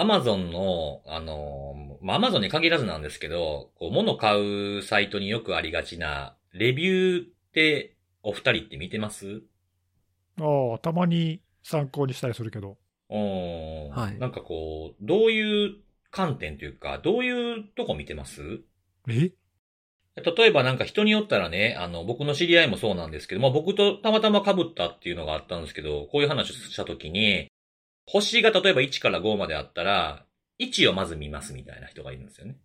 アマゾンの、あの、まあ、アマゾンに限らずなんですけど、こう、物買うサイトによくありがちな、レビューって、お二人って見てます？ああ、たまに参考にしたりするけど。おー。はい。なんかこう、どういう観点というか、どういうとこ見てます？え？例えばなんか人によったらね、あの、僕の知り合いもそうなんですけど、まあ僕とたまたま被ったっていうのがあったんですけど、こういう話をしたときに、星が例えば1から5まであったら、1をまず見ますみたいな人がいるんですよね。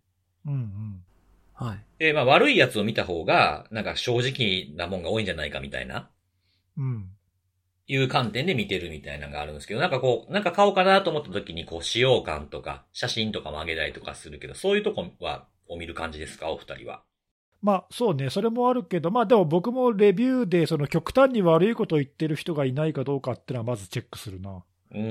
うんうん。はい。で、まあ悪いやつを見た方が、なんか正直なもんが多いんじゃないかみたいな、うん。いう観点で見てるみたいなのがあるんですけど、なんかこう、なんか買おうかなと思った時にこう、使用感とか、写真とかも上げたりとかするけど、そういうとこは、を見る感じですか？お二人は。まあそうね、それもあるけど、まあでも僕もレビューで、その極端に悪いことを言ってる人がいないかどうかっていうのはまずチェックするな。うん、うん、う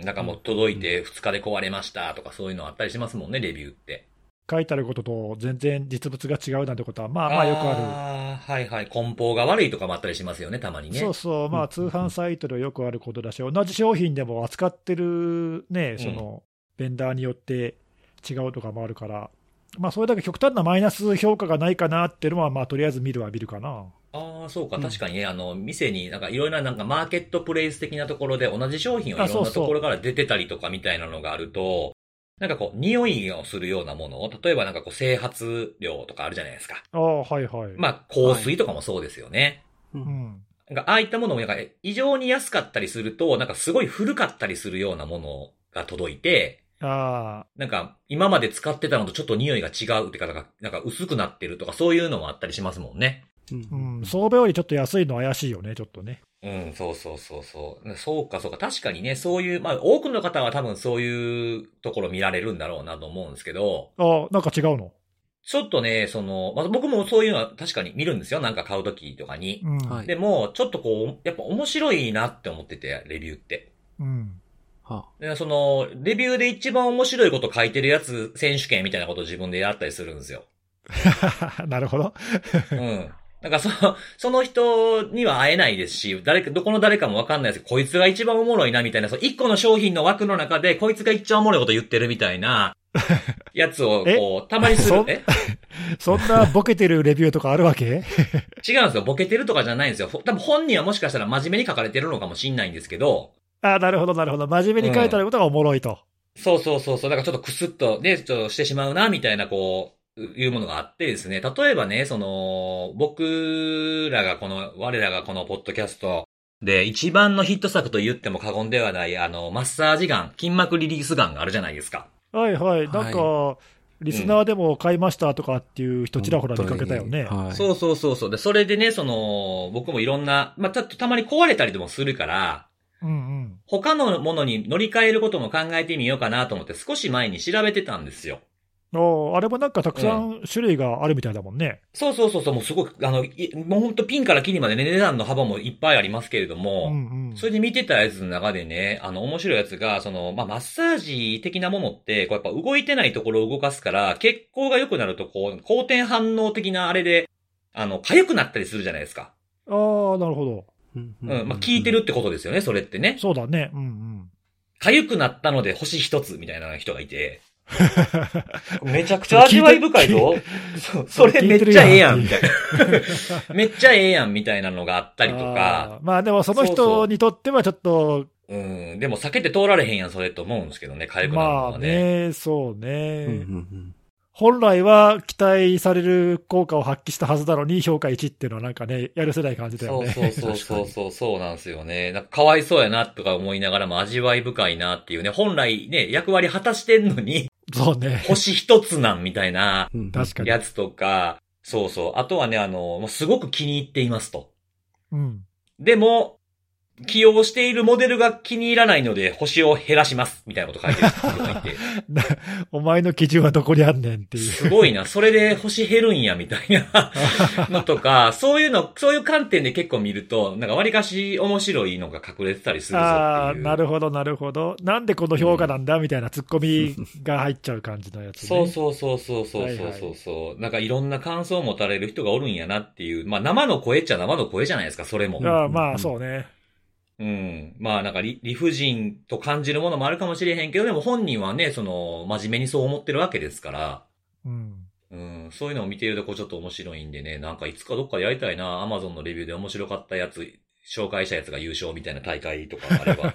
ん。なんかもう届いて2日で壊れましたとかそういうのあったりしますもんね、レビューって。書いてあることと全然実物が違うなんてことは、まあまあよくあああ、はいはい。梱包が悪いとかもあったりしますよね、たまにる。ね。そうそう、まうんあ通販サイトでよくあることだし、同じ商品でも扱ってるね、その、ベンダーによって違うとかもあるから、まあそれだけ極端なマイナス評価がないかなっていうのは、まあとりあえず見るは見るかな。ああ、そうか。うん確かにね、あの、店になんかいろいろななんかマーケットプレイス的なところで同じ商品をいろんなところから出てたりとかみたいなのがあると、なんかこう、匂いをするようなものを、例えばなんかこう、整髪料とかあるじゃないですか。ああ、はいはい。まあ、香水とかもそうですよね。う。うんん。なんか、ああいったものも、なんか、異常に安かったりすると、なんかすごい古かったりするようなものが届いて、あなんか、今まで使ってたのとちょっと匂いが違うっていうか、なんか、なんか薄くなってるとか、そういうのもあったりしますもんね。うあ、うんん、相場よりちょっと安いの怪しいよね、ちょっとね。うん、そうそうそうそう。そうか、そうか。確かにね、そういう、まあ、多くの方は多分そういうところ見られるんだろうなと思うんですけど、ああ、なんか違うの？ちょっとね、その、まあ、僕もそういうのは確かに見るんですよ。なんか買うときとかに。うん。はいでも、ちょっとこう、やっぱ面白いなって思ってて、レビューって。うん。はでその、レビューで一番面白いこと書いてるやつ、選手権みたいなことを自分でやったりするんですよ。なるほど。うん。なんかその、その人には会えないですし、誰か、どこの誰かもわかんないですけど、こいつが一番おもろいなみたいな、その一個の商品の枠の中で、こいつが一番おもろいこと言ってるみたいな、やつを、こう、たまにするそ。え？そんなボケてるレビューとかあるわけ？違うんですよ。ボケてるとかじゃないんですよ。ほ多分本人はもしかしたら真面目に書かれてるのかもしんないんですけど、ああ、なるほど、なるほど。真面目に書いてあることがおもろいと。そうそうそうそう。だからちょっとクスッと、ね、ちょっとしてしまうな、みたいな、こう、いうものがあってですね。例えばね、その、僕らがこの、我らがこのポッドキャストで一番のヒット作と言っても過言ではない、あの、マッサージガン、筋膜リリースガンがあるじゃないですか。はいはい。なんか、はリスナーでも買いましたとかっていう人ちらほら見かけたよね。はい。そうそうそうそう。で、それでね、その、僕もいろんな、まあ、ちょっとたまに壊れたりでもするから、うんうん。他のものに乗り換えることも考えてみようかなと思って少し前に調べてたんですよ。おあれもなんかたくさん種類があるみたいだもんね。そうそうそうそう、もうすごく、あの、いもうほんとピンからキリまでね、値段の幅もいっぱいありますけれども、うんうん。それで見てたやつの中でね、あの、面白いやつが、その、まあ、マッサージ的なものって、こうやっぱ動いてないところを動かすから、血行が良くなると、こう、好転反応的なあれで、あの、痒くなったりするじゃないですか。ああ、なるほど。うんうん、まあ、効いてるってことですよね、それってね。そうだね。うんうん。痒くなったので星一つみたいな人がいて、めちゃくちゃ味わい深いぞ。そうそれめっちゃええやん、みたいな。めっちゃええやん、みたいなのがあったりとか、まあでもその人にとってはちょっと、うん、でも避けて通られへんやん、それと思うんですけどね、痒くなるのまあはね。ね、そうね。うんうん本来は期待される効果を発揮したはずなのに評価1っていうのはなんかね、やるせない感じだよそうね。そうそうそうそう、そうなんですよね。なんかかわいそうやなとか思いながらも味わい深いなっていうね、本来ね、役割果たしてんのに、そうね。星一つなんみたいなうん確かに。やつとか、そうそう。あとはね、あの、もうすごく気に入っていますと。うん。でも、起用しているモデルが気に入らないので、星を減らします。みたいなこと書いてる人がいて。なお前の基準はどこにあんねんっていう。すごいな。それで星減るんや、みたいなのとか、そういうの、そういう観点で結構見ると、なんか割かし面白いのが隠れてたりするぞああ、っていう。なるほど、なるほど。なんでこの評価なんだみたいなツッコミが入っちゃう感じのやつね。そうそうそうそうそうそうはいはいそうそう、なんかいろんな感想を持たれる人がおるんやなっていう。まあ生の声っちゃ生の声じゃないですか、それも。ああまあ、そうね。うん。まあなんか理理不尽と感じるものもあるかもしれへんけど、でも本人はね、その、真面目にそう思ってるわけですから、うん。うん、そういうのを見ているとこうちょっと面白いんでね、なんかいつかどっかでやりたいな、アマゾンのレビューで面白かったやつ、紹介したやつが優勝みたいな大会とかあれば。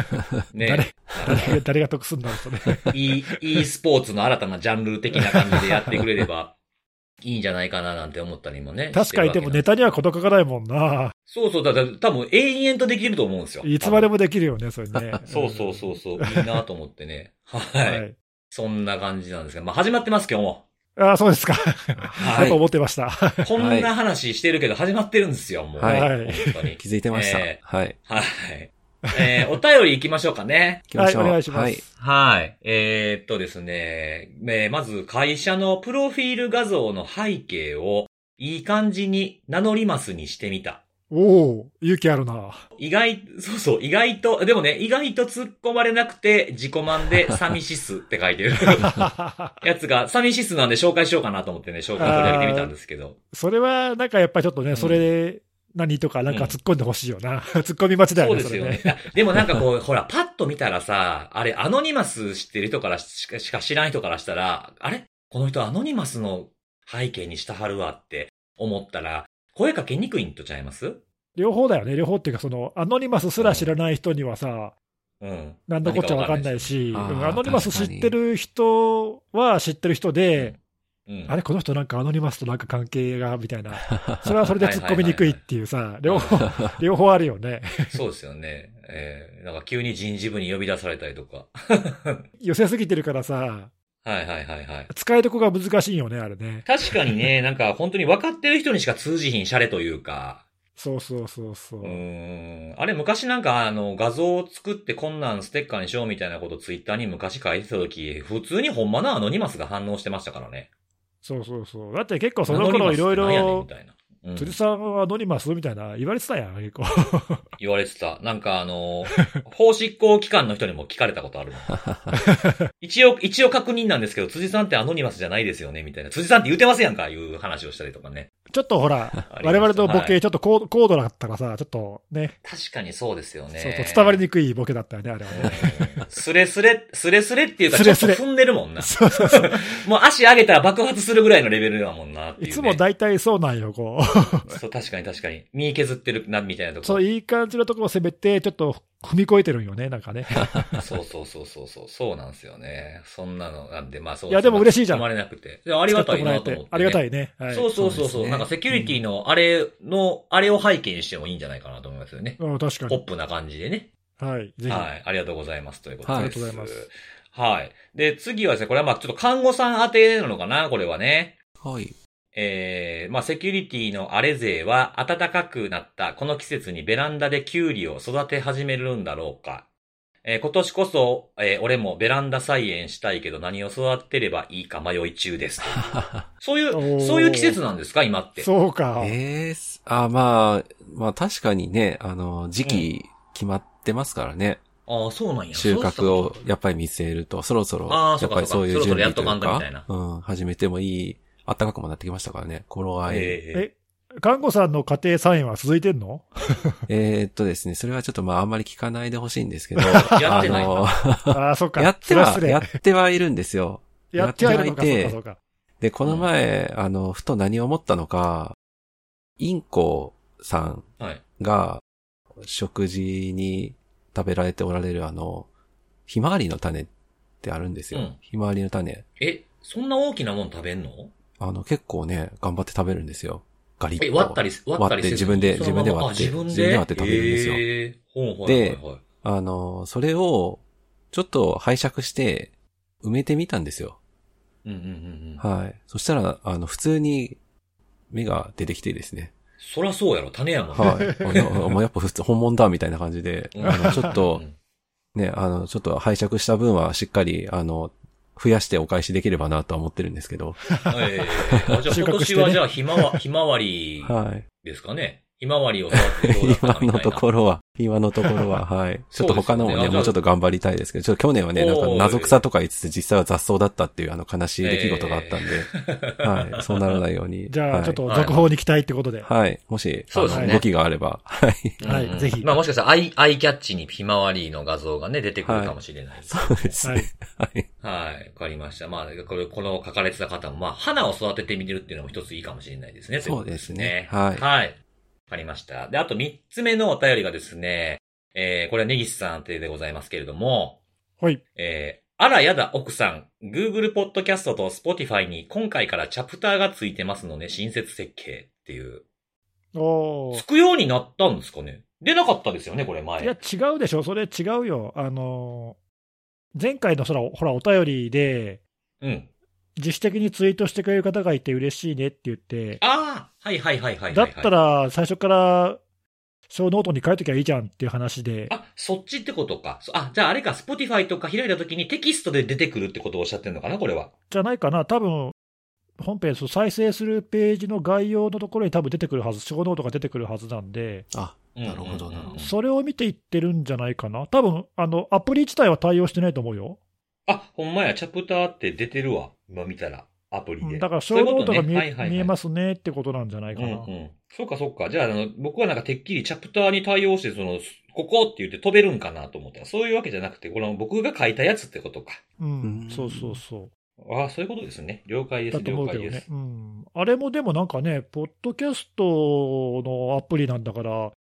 ね。誰誰が得するんだろうとね。e, e スポーツの新たなジャンル的な感じでやってくれればいいんじゃないかななんて思ったりもね。確かにでもネタには事欠かないもんな。そうそう、だから多分永遠とできると思うんですよ。いつまでもできるよね、それね。そうそうそうそう、いいなと思ってね。はい。はい。そんな感じなんですが、まあ始まってます今日も。ああ、そうですか。はやっぱ思ってました。こんな話してるけど始まってるんですよ、もう。はいはい本当に。気づいてました。えはい。はい。えー、お便り行きましょうかね。行きましょう。はいお願いしますはい。はい。えー、っとですね、えーまず会社のプロフィール画像の背景をいい感じに名乗りますにしてみた。おお勇気あるな。意外、そうそう、意外と、でもね、意外と突っ込まれなくて自己満で 寂しすって書いてる やつが、寂しすなんで紹介しようかなと思ってね、紹介取り上げてみたんですけど。それは、なんかやっぱりちょっとね、んそれで、何とかなんか突っ込んでほしいよな。突っ込み待ちだよね、そうですよね。あでもなんかこう、ほら、パッと見たらさ、あれ、アノニマス知ってる人からしかしか知らん人からしたら、あれ？この人アノニマスの背景にしたはるわって思ったら、声かけにくいんとちゃいます？両方だよね。両方っていうか、その、アノニマスすら知らない人にはさ、うん。なんだこっちゃわかんないし、アノニマス知ってる人は知ってる人で、うん。あれ、この人なんかアノニマスとなんか関係が、みたいな。それはそれで突っ込みにくいっていうさ、両方、両方あるよね。そうですよね。えー、なんか急に人事部に呼び出されたりとか。寄せすぎてるからさ、はいはいはいはい。使いどこが難しいよね、あれね。確かにね、なんか本当に分かってる人にしか通じひんシャレというか、そうそうそうそう。うーん。あれ昔なんかあの画像を作ってこんなんステッカーにしようみたいなことツイッターに昔書いてた時、普通にほんまのアノニマスが反応してましたからね。そうそうそう。だって結構その頃いろいろ。うん辻さんはアノニマスみたいな言われてたやん、結構。言われてた。なんかあの、法執行機関の人にも聞かれたことある。一応、一応確認なんですけど、辻さんってアノニマスじゃないですよねみたいな。辻さんって言ってますやんかいう話をしたりとかね。ちょっとほら、我々のボはいケ、ちょっと高高度だったらさ、ちょっとね、確かにそうですよね。そう伝わりにくいボケだったよね、あれはね。うんスレスレ、スレスレっていうか、ちょっと踏んでるもんな。そうそうそう。もう足上げたら爆発するぐらいのレベルだもんないつも大体そうなんよ、こう。そう、確かに確かに。身削ってるな、みたいなとこ。そう、いい感じのところを攻めて、ちょっと踏み越えてるんよね、なんかね。そうそうそうそうそう。そうなんですよね。そんなのなんで、まあそういやでも嬉しいじゃん止まれなくて。いやありがたいなと思って、使ってもらえてありがたいね。はい。そうそうそうそうねなんかセキュリティのあれの、あれを背景にしてもいいんじゃないかなと思いますよね。うん、確かに。ポップな感じでね。はい。ぜひ。はい。ありがとうございます。ということです。はいありがとうございます。はい。で、次はですね、これはまあちょっと看護さん当てなのかなこれはね。はい。えー、まあ、セキュリティのあれ勢は暖かくなったこの季節にベランダでキュウリを育て始めるんだろうか。えー今年こそ、えー俺もベランダ菜園したいけど何を育てればいいか迷い中です。そういおう、ーそういう季節なんですか？今って。そうか。ええすあ、まあ、まあ確かにね、あの、時期決まってますからね。ああ、そうなんや。収穫をやっぱり見据えると、そろそろ、やっぱりそういう準備というそろそろやっとかんとみたいなか、うん、始めてもいい、暖かくもなってきましたからね、頃合い。ええ、看護さんの家庭菜園は続いてんの？えーっとですね、それはちょっとまああんまり聞かないでほしいんですけど、やってないなあの、ああ、そっか。やっては、やってはいるんですよ。やってはいて。で、この前、あの、ふと何を思ったのか、インコさんはい。が食事に食べられておられるあの、ひまわりの種ってあるんですよ。うんひまわりの種。え、そんな大きなもん食べんの？あの、結構ね、頑張って食べるんですよ。ガリッと。え、割ったり、割ったりせず割って自分で自分で割ってあ自分で割って食べるんですよえーほであの、それを、ちょっと拝借して、埋めてみたんですよ。うんうんうんうん。はい。そしたら、あの、普通に芽が出てきてですね。そらそうやろ、種やもんね。はい。もうやっぱ普通、本物だみたいな感じで、うんあの、ちょっとう、んね、あの、ちょっと拝借した分はしっかり、あの、増やしてお返しできればなとは思ってるんですけど。ええあじゃあ今年はじゃあひまわ、ひまわりはい。ですかね。ひまわりを育ててどうだった今かみたいな。のところは、今のところは、はい。ちょっと他のもね、もうちょっと頑張りたいですけど、ちょっと去年はね、なんか謎草とか言ってて実際は雑草だったっていうあの悲しい出来事があったんで、はい。そうならないように。じゃあ、はいちょっと続報に期待ってことで。はい。もし、そうですね動きがあれば、はい。はいぜひまあもしかしたらアイ、アイキャッチにひまわりの画像がね、出てくるかもしれないです。そうですね。はい。はい。わかりました。まあ、これ、この書かれてた方も、まあ、花を育ててみるっていうのも一ついいかもしれないですね。そうですねはいはい。わかりました。で、あと三つ目のお便りがですね、えー、これは根岸さん宛てでございますけれども、はい。えー、あらやだ奥さん、Google Podcast と Spotify に今回からチャプターがついてますので、新設設計っていう。おーつくようになったんですかね？出なかったですよね、これ前。いや、違うでしょ、それ違うよ。あのー、前回のそら、ほら、お便りで、うん。自主的にツイートしてくれる方がいて嬉しいねって言って、ああはいはいはいはいはい、だはい。ったら最初からショーノートに書いときゃいいじゃんっていう話で、あ、そっちってことか。そあ、じゃああれか、Spotify とか開いた時にテキストで出てくるってことをおっしゃってるのかな、これは。じゃないかな、多分本編、再生するページの概要のところに多分出てくるはず、ショーノートが出てくるはずなんで、あ、なるほどなうんうんうんうんそれを見ていってるんじゃないかな、多分あのアプリ自体は対応してないと思うよ。あ、ほんまや、チャプターって出てるわ。今見たら、アプリで。うんだから小そういうことノートが見え,、ねはいはいはい見えますねってことなんじゃないかうんな。うん。そうかそうか。じゃあ、あの、僕はなんかてっきりチャプターに対応して、その、ここって言って飛べるんかなと思ったら、そういうわけじゃなくて、この僕が書いたやつってことか。うんうんそうそうそう。ああ、そういうことですね。了解です、ね了解です。。うん。あれもでもなんかね、ポッドキャストのアプリなんだから、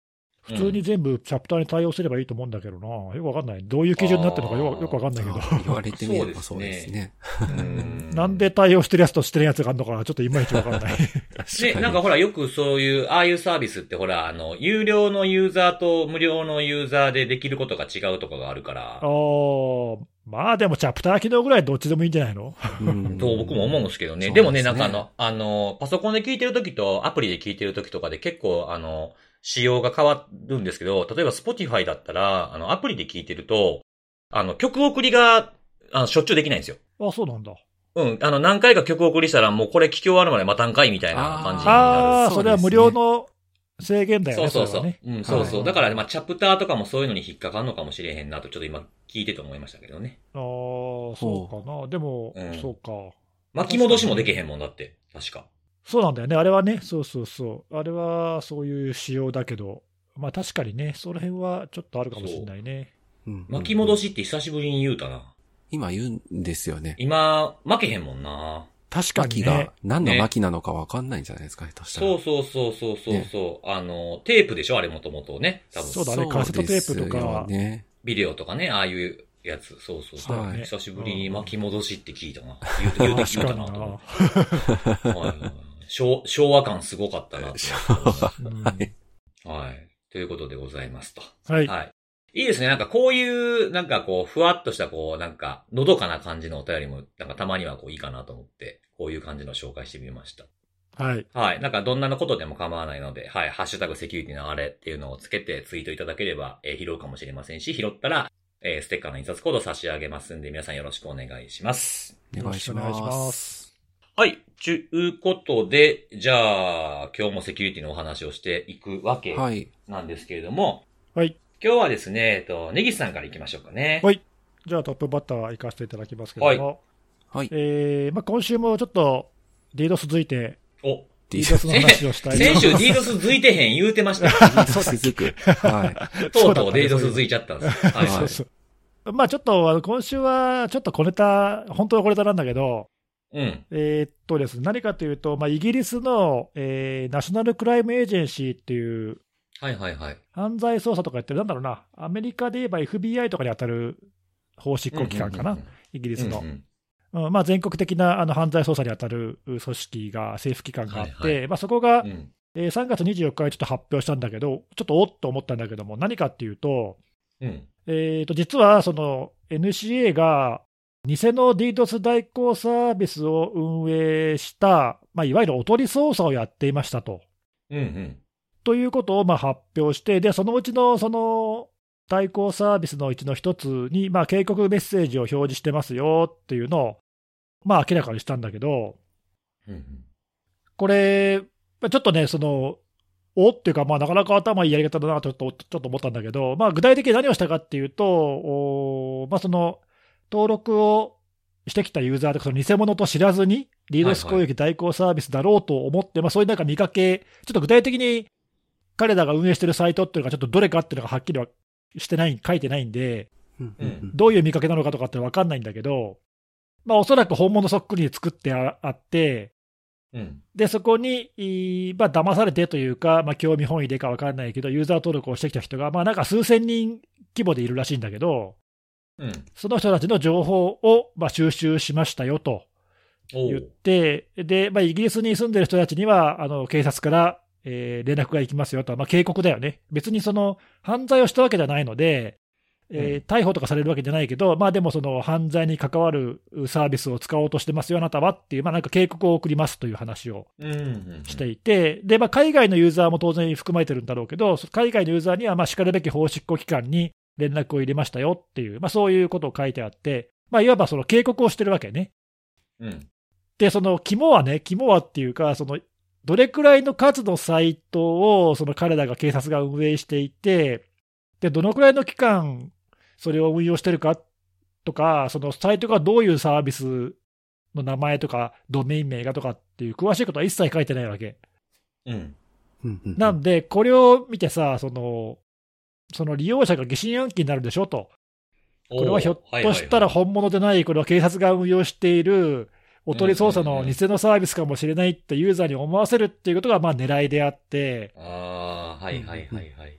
普通に全部チャプターに対応すればいいと思うんだけどな。よくわかんない。どういう基準になってるのかよよくわかんないけど。あ言われてみればそうですね。うんなんで対応してるやつとしてるやつがあるのか、ちょっといまいちわかんない。確 ね、かになんかほら、よくそういう、ああいうサービスってほら、あの、有料のユーザーと無料のユーザーでできることが違うとかがあるから、あーまあでもチャプター機能ぐらいどっちでもいいんじゃないの？うんと僕も思うんですけどね。でもね、ですねなんかあの、あの、パソコンで聞いてるときとアプリで聞いてるときとかで結構あの、仕様が変わるんですけど、例えば Spotify だったら、あの、アプリで聞いてると、あの、曲送りが、あの、しょっちゅうできないんですよ。あ、そうなんだ。うん。あの、何回か曲送りしたら、もうこれ聞き終わるまで待たんかいみたいな感じになる。ああー、それは無料の制限だよね、そうそうそう。うん、そうそう。はいだから、まあ、チャプターとかもそういうのに引っかかるのかもしれへんなと、ちょっと今聞いてて思いましたけどね。ああ、そうかな。でも、うんそうか。巻き戻しもできへんもんだって。確か。そうなんだよね。あれはね、そうそうそう。あれはそういう仕様だけど、まあ確かにね、その辺はちょっとあるかもしれないね。うん巻き戻しって久しぶりに言うたな。今言うんですよね。今、負けへんもんな。確かに巻きがね。何の巻きなのかわかんないんじゃないですか、下手したら。そうそうそうそうそうそう、あの、テープでしょあれもともとね。多分。そうだねカセットテープとかそうですよね。ビデオとかね、ああいうやつ。そうそうそう。はい久しぶりに巻き戻しって聞いたな。言うて、言うて聞いたななと思って。はいはいはい昭昭和感すごかったなと思って。うんはいはい。ということでございますと。はい。はい。いいですね。なんかこういう、なんかこう、ふわっとしたこう、なんか、のどかな感じのお便りも、なんかたまにはこういいかなと思って、こういう感じの紹介してみました。はい。はい。なんかどんなのことでも構わないので、はい。ハッシュタグセキュリティのあれっていうのをつけてツイートいただければ、えー拾うかもしれませんし、拾ったら、えーステッカーの印刷コードを差し上げますんで、皆さんよろしくお願いします。よろしくお願いしま。ますはい。ちゅうことで、じゃあ、今日もセキュリティのお話をしていくわけはい。なんですけれども、はい。今日はですね、えっと、ネギスさんから行きましょうかね。はいじゃあトップバッター行かせていただきますけれども、はい。えーまあ、今週もちょっと DDoS 続いて、お、DDoS の話をしたい先週 DDoS づいてへん言うてました よ。続く。はい。とうとうそうだったね DDoS づいちゃったんです。はい。はいそうそうまあちょっとあの今週はちょっと小ネタ、本当は小ネタなんだけど、うん。えーっとですね、何かというと、まあ、イギリスの、えーナショナルクライムエージェンシーっていうはいはいはい。犯罪捜査とかやってる、なんだろうな、アメリカで言えば FBI とかに当たる法執行機関かな、うんうんイギリスの。うんうんうんまあ、全国的なあの犯罪捜査に当たる組織が、政府機関があって、はいはまあ、そこが、うんえー3月24日にちょっと発表したんだけど、ちょっとおっと思ったんだけども、何かっていうと、うん。えーと実はその NCA が偽の DDoS 代行サービスを運営した、まあ、いわゆるおとり捜査をやっていましたと。うんうん。ということをまあ発表して、でそのうちのその代行サービスのうちの一つに、まあ、警告メッセージを表示してますよっていうのを、まあ、明らかにしたんだけど、うんうんこれ、まあちょっとね、そのおっていうか、まあ、なかなか頭いいやり方だなとちょっとちょっと思ったんだけど、まあ、具体的に何をしたかっていうと、おまあ、その登録をしてきたユーザーとか、その偽物と知らずに、リードス攻撃代行サービスだろうと思って、まあ、そういうなんか見かけ、ちょっと具体的に彼らが運営してるサイトっていうのが、ちょっとどれかっていうのがはっきりはしてない、書いてないんで、どういう見かけなのかとかって分かんないんだけど、まあ、おそらく本物そっくりに作ってあって、うん、でそこに、まあ騙されてというか、まあ、興味本位でか分かんないけど、ユーザー登録をしてきた人が、まあ、なんか数千人規模でいるらしいんだけど、うん、その人たちの情報を、まあ、収集しましたよと言って、でまあ、イギリスに住んでる人たちには、あの警察から、えー、連絡が行きますよと、まあ、警告だよね、別にその犯罪をしたわけじゃないので、えー、逮捕とかされるわけじゃないけど、まあでもその犯罪に関わるサービスを使おうとしてますよ、あなたはっていう、まあなんか警告を送りますという話をしていて、で、まあ海外のユーザーも当然含まれてるんだろうけど、海外のユーザーにはまあしかるべき法執行機関に連絡を入れましたよっていう、まあそういうことを書いてあって、まあいわばその警告をしてるわけね。うん、で、その肝はね、肝はっていうか、そのどれくらいの数のサイトをその彼らが警察が運営していて、で、どのくらいの期間それを運用してるかとか、そのサイトがどういうサービスの名前とか、ドメイン名がとかっていう詳しいことは一切書いてないわけ。うん。なんで、これを見てさ、その、その利用者が疑心暗鬼になるでしょと。これはひょっとしたら本物でない、これは警察が運用しているおとり捜査の偽のサービスかもしれないってユーザーに思わせるっていうことがまあ狙いであって。ああ、はいはいはいはい。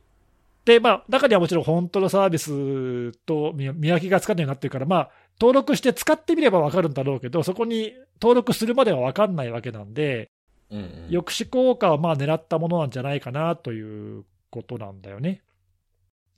で、まあ、中にはもちろん本当のサービスと見分けがつかないようになってるから、まあ、登録して使ってみれば分かるんだろうけど、そこに登録するまでは分かんないわけなんで、うんうん、抑止効果はまあ狙ったものなんじゃないかなということなんだよね。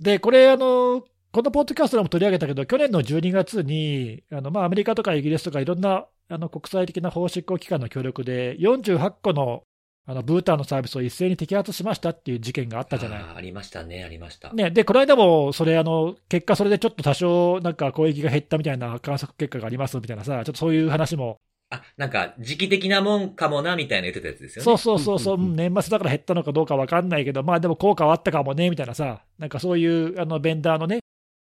で、これ、あの、このポッドキャストでも取り上げたけど、去年の12月に、あのまあ、アメリカとかイギリスとかいろんなあの国際的な法執行機関の協力で、48個のあのブータンのサービスを一斉に摘発しましたっていう事件があったじゃない。あありましたね、ありました。ね、で、この間も、それ、あの、結果、それでちょっと多少、なんか攻撃が減ったみたいな観測結果がありますみたいなさ、ちょっとそういう話も。あ、なんか、時期的なもんかもな、みたいな言ってたやつですよね。そうそうそうそう、年末だから減ったのかどうかわかんないけど、まあでも効果はあったかもね、みたいなさ、なんかそういう、あの、ベンダーのね、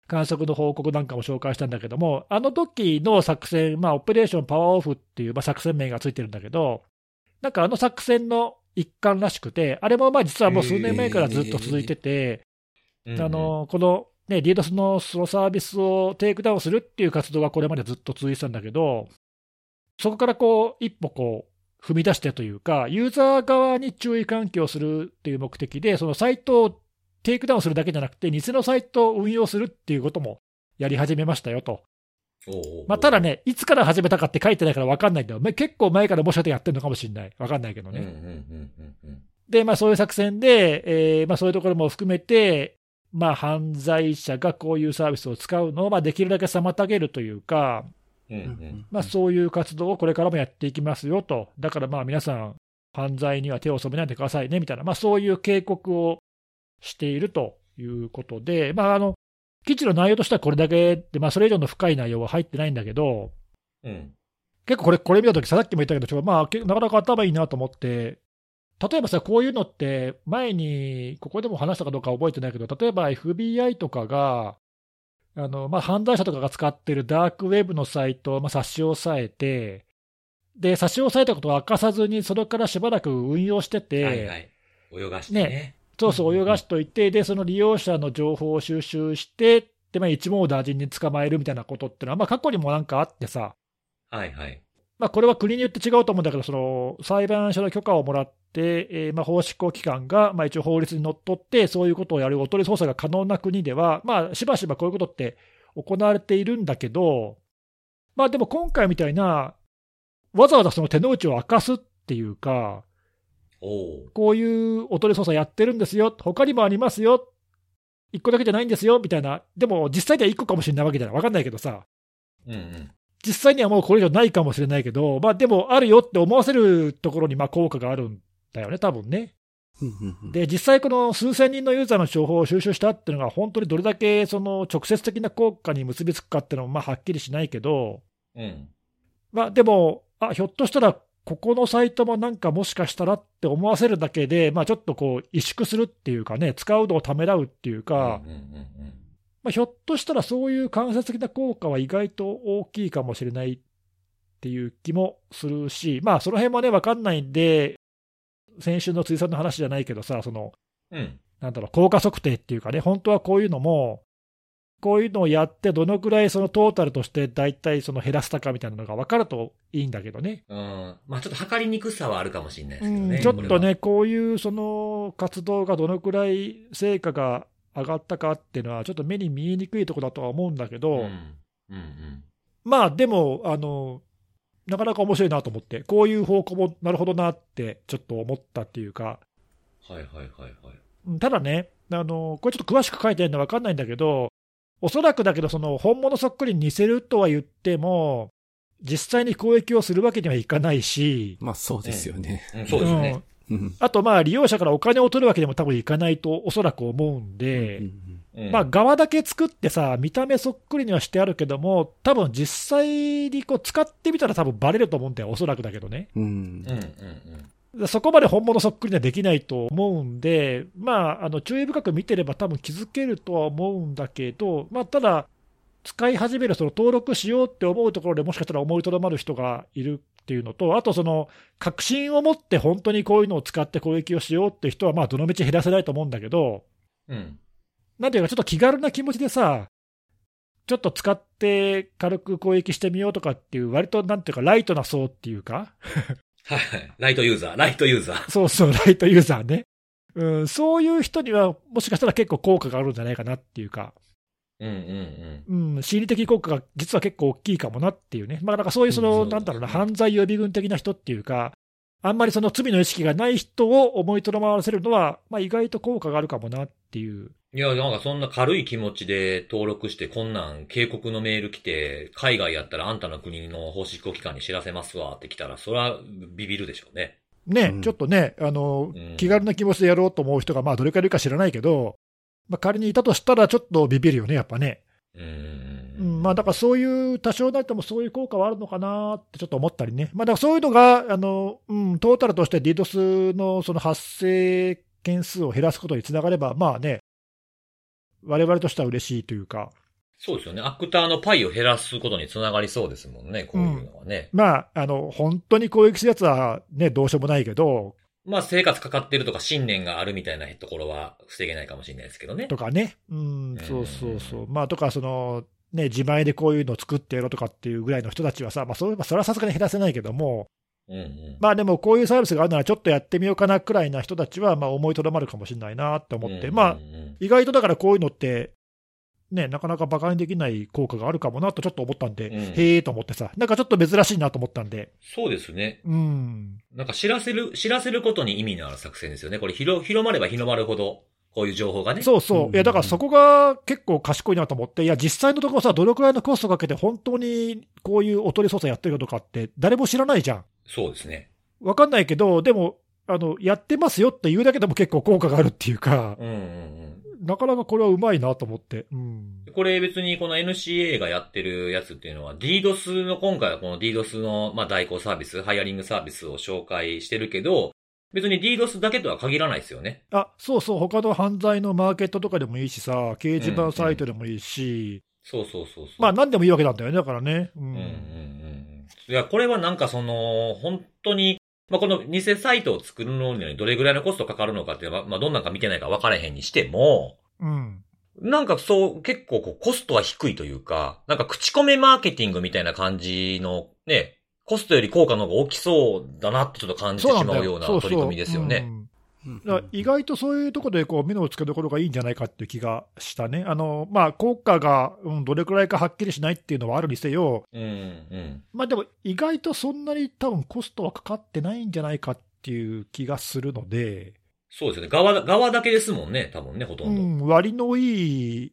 観測の報告なんかも紹介したんだけども、あの時の作戦、まあ、オペレーションパワーオフっていう、まあ、作戦名がついてるんだけど、なんかあの作戦の一環らしくて、あれもまあ実はもう数年前からずっと続いてて、あのこの、ね、 DDoS のそのサービスをテイクダウンするっていう活動がこれまでずっと続いてたんだけど、そこからこう一歩こう踏み出してというか、ユーザー側に注意喚起をするっていう目的で、そのサイトをテイクダウンするだけじゃなくて、偽のサイトを運用するっていうこともやり始めましたよと。まあ、ただね、いつから始めたかって書いてないから分かんないんだよ。結構前からもしかしてやってるのかもしれない。分かんないけどね。で、まあそういう作戦で、えー、まあそういうところも含めて、まあ犯罪者がこういうサービスを使うのを、まあできるだけ妨げるというか、まあそういう活動をこれからもやっていきますよと。だからまあ皆さん、犯罪には手を染めないでくださいね、みたいな、まあそういう警告をしているということで、まああの、記事の内容としてはこれだけで、まあ、それ以上の深い内容は入ってないんだけど、うん、結構これ、これ見たとき、さっきも言ったけど、まあ、なかなか頭いいなと思って、例えばさ、こういうのって、前に、ここでも話したかどうか覚えてないけど、例えば FBI とかが、あのまあ、犯罪者とかが使っているダークウェブのサイトをまあ差し押さえて、で、差し押さえたことを明かさずに、それからしばらく運用してて、はいはい、泳がしてね。ねそうそう、泳がしといて、で、その利用者の情報を収集して、で、まあ、一網打尽に捕まえるみたいなことってのは、まあ、過去にもなんかあってさ、はいはい。まあ、これは国によって違うと思うんだけど、その裁判所の許可をもらって、えー、まあ法執行機関が、まあ、一応法律にのっとって、そういうことをやるおとり捜査が可能な国では、まあ、しばしばこういうことって行われているんだけど、まあ、でも今回みたいな、わざわざその手の内を明かすっていうか、こういうおとり捜査やってるんですよ、他にもありますよ、1個だけじゃないんですよみたいな、でも実際には1個かもしれないわけじゃない、分かんないけどさ、うんうん、実際にはもうこれ以上ないかもしれないけど、まあ、でもあるよって思わせるところにまあ効果があるんだよね、多分ね。で実際、この数千人のユーザーの情報を収集したっていうのが、本当にどれだけその直接的な効果に結びつくかっていうのもまあはっきりしないけど、うん。まあ、でもあ、ひょっとしたらここのサイトもなんかもしかしたらって思わせるだけで、まあ、ちょっとこう、萎縮するっていうかね、使うのをためらうっていうか、うんうんうんまあ、ひょっとしたらそういう間接的な効果は意外と大きいかもしれないっていう気もするし、まあ、その辺もね、分かんないんで、先週の辻さんの話じゃないけどさ、その、うん。うん。なんだろう、効果測定っていうかね、本当はこういうのも、こういうのをやって、どのくらいそのトータルとして大体その減らしたかみたいなのが分かるといいんだけどね。うん。まあちょっと測りにくさはあるかもしれないですけどね。うんちょっと。ね、こういうその活動がどのくらい成果が上がったかっていうのは、ちょっと目に見えにくいところだとは思うんだけど、うん。うんうん。まあでもあの、なかなか面白いなと思って、こういう方向もなるほどなってちょっと思ったっていうか、はいはいはいはい。うんただね、あのこれちょっと詳しく書いてあるの分かんないんだけど、おそらくだけど、その本物そっくりに似せるとは言っても、実際に攻撃をするわけにはいかないし、まあそうですよね。うん、そうですよね。うん。あとまあ利用者からお金を取るわけにも多分いかないとおそらく思うんで、うんまあ、側だけ作ってさ、見た目そっくりにはしてあるけども、多分実際にこう使ってみたら多分バレると思うんだよ、おそらくだけどね。うん。うんうんうん。そこまで本物そっくりにはできないと思うんで、まあ、あの注意深く見てれば多分気づけるとは思うんだけど、まあ、ただ、使い始める、その登録しようって思うところでもしかしたら思いとどまる人がいるっていうのと、あとその、確信を持って本当にこういうのを使って攻撃をしようって人は、まあ、どのみち減らせないと思うんだけど、うん。なんていうか、ちょっと気軽な気持ちでさ、ちょっと使って軽く攻撃してみようとかっていう、割となんていうか、ライトな層っていうか、はいはい。ライトユーザー、ライトユーザー。そうそう、ライトユーザーね。うん、そういう人には、もしかしたら結構効果があるんじゃないかなっていうか、うんうんうん。うん、心理的効果が実は結構大きいかもなっていうね、まあ、なんかそういうその、うんなんだろうな、犯罪予備軍的な人っていうか、あんまりその罪の意識がない人を思いとどまらせるのは、まあ、意外と効果があるかもなっていう。いや、なんかそんな軽い気持ちで登録して、こんなん警告のメール来て、海外やったらあんたの国の法執行機関に知らせますわって来たら、それはビビるでしょうね。ね、うんちょっとね、あのうん気軽な気持ちでやろうと思う人が、まあ、どれくらいいるか知らないけど、まあ、仮にいたとしたら、ちょっとビビるよね、やっぱね。うんうんううん。ん、まあ、だからそういう、多少なりともそういう効果はあるのかなってちょっと思ったりね。まあ、だからそういうのが、あの、うん、トータルとして DDoS のその発生件数を減らすことにつながれば、まあね、我々としては嬉しいというか、そうですよね。アクターのパイを減らすことにつながりそうですもんね、こういうのはね。まあ、あの、本当に攻撃するやつはね、どうしようもないけど、まあ生活かかってるとか信念があるみたいなところは防げないかもしれないですけどね。とかね、うんん、そうそうそう、まあ、とか、その、ね、自前でこういうのを作ってやろうとかっていうぐらいの人たちはさ、まあ、それはさすがに減らせないけども、うんうん。まあでもこういうサービスがあるならちょっとやってみようかなくらいな人たちは、まあ思いとどまるかもしれないなって思って、うんまあうん。うん意外とだからこういうのって、ね、なかなか馬鹿にできない効果があるかもなとちょっと思ったんで、うんへえと思ってさ、なんかちょっと珍しいなと思ったんで、そうですね。うん、なんか知らせる、知らせることに意味のある作戦ですよね。これ広、広まれば広まるほど、こういう情報がね。そうそう、うんいやだからそこが結構賢いなと思って、いや、実際のところさ、どのくらいのコストかけて、本当にこういうおとり捜査やってるのかって、誰も知らないじゃん。そうですね。わかんないけど、でも、あのやってますよって言うだけでも結構効果があるっていうか、うんうんうん。なかなかこれはうまいなと思って。うんこれ別にこの NCA がやってるやつっていうのは DDoS の今回はこの DDoS のまあ代行サービス、ハイアリングサービスを紹介してるけど、別に DDoS だけとは限らないですよね。あそうそう、他の犯罪のマーケットとかでもいいしさ、掲示板サイトでもいいし、そうそうそうそう。まあ、なんでもいいわけなんだよね、だからね。うんうんうんうんうん。いや、これはなんかその、本当に、まあ、この偽サイトを作るのにどれぐらいのコストかかるのかっていうのは、まあ、どんなんか見てないから分からへんにしても、うん。なんかそう、結構こうコストは低いというか、なんか口コミマーケティングみたいな感じのね、コストより効果の方が大きそうだなってちょっと感じてしまうような取り組みですよね。うんだ意外とそういうところでこう目の付けどころがいいんじゃないかっていう気がしたね。あのまあ、効果が、うん、どれくらいかはっきりしないっていうのはあるにせよ、うん、うん。まあでも意外とそんなに多分コストはかかってないんじゃないかっていう気がするので、そうですよね。側だ、側だけですもんね、多分ね、ほとど。うんん、割のいい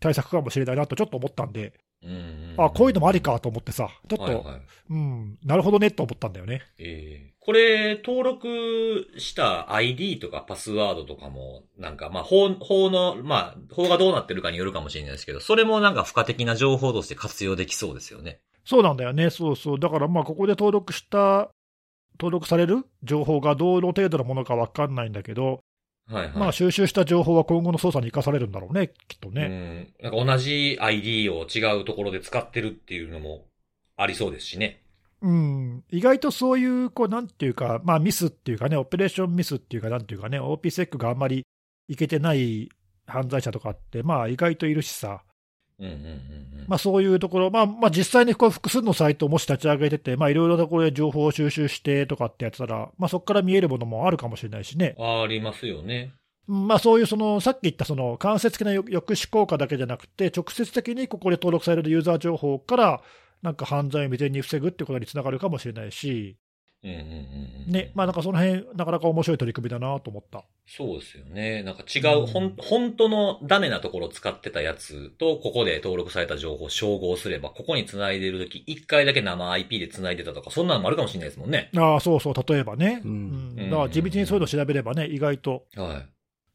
対策かもしれないなとちょっと思ったんで、うんうんあこういうのもありかと思ってさ、ちょっと、はいはい。うん、なるほどねと思ったんだよね。ええこれ、登録した ID とかパスワードとかも、なんか、まあ、法、法の、まあ、法がどうなってるかによるかもしれないですけど、それもなんか付加的な情報として活用できそうですよね。そうなんだよね、そうそう、だからまあここで登録した登録される情報がどの程度のものか分かんないんだけど、はいはい。まあ、収集した情報は今後の捜査に生かされるんだろうね、きっとうね。ん。なんか同じ ID を違うところで使ってるっていうのもありそうですしね。うん、意外とそういう、こう、なんていうか、まあ、ミスっていうかね、オペレーションミスっていうか、なんていうかね、OPSEC があんまりいけてない犯罪者とかって、まあ、意外といるしさ、うんうんうんうん。まあ、そういうところ、まあ、まあ、実際にこう複数のサイトをもし立ち上げてて、まあ、いろいろなところで情報を収集してとかってやってたら、まあ、そこから見えるものもあるかもしれないしね。ありますよね。うんまあ、そういうそのさっき言ったその間接的な抑止効果だけじゃなくて、直接的にここで登録されるユーザー情報から、なんか犯罪を未然に防ぐってことにつながるかもしれないし、うんうんうんうん。ねまあ、なんかその辺なかなか面白い取り組みだなと思った。そうですよね。なんか違う、うんほん、本当のダメなところを使ってたやつと、ここで登録された情報を照合すれば、ここに繋いでるとき、一回だけ生 IP で繋いでたとか、そんなのもあるかもしれないですもんね。ああ、そうそう、例えばね。ううんん、だから地道にそういうの調べればね、意外と。は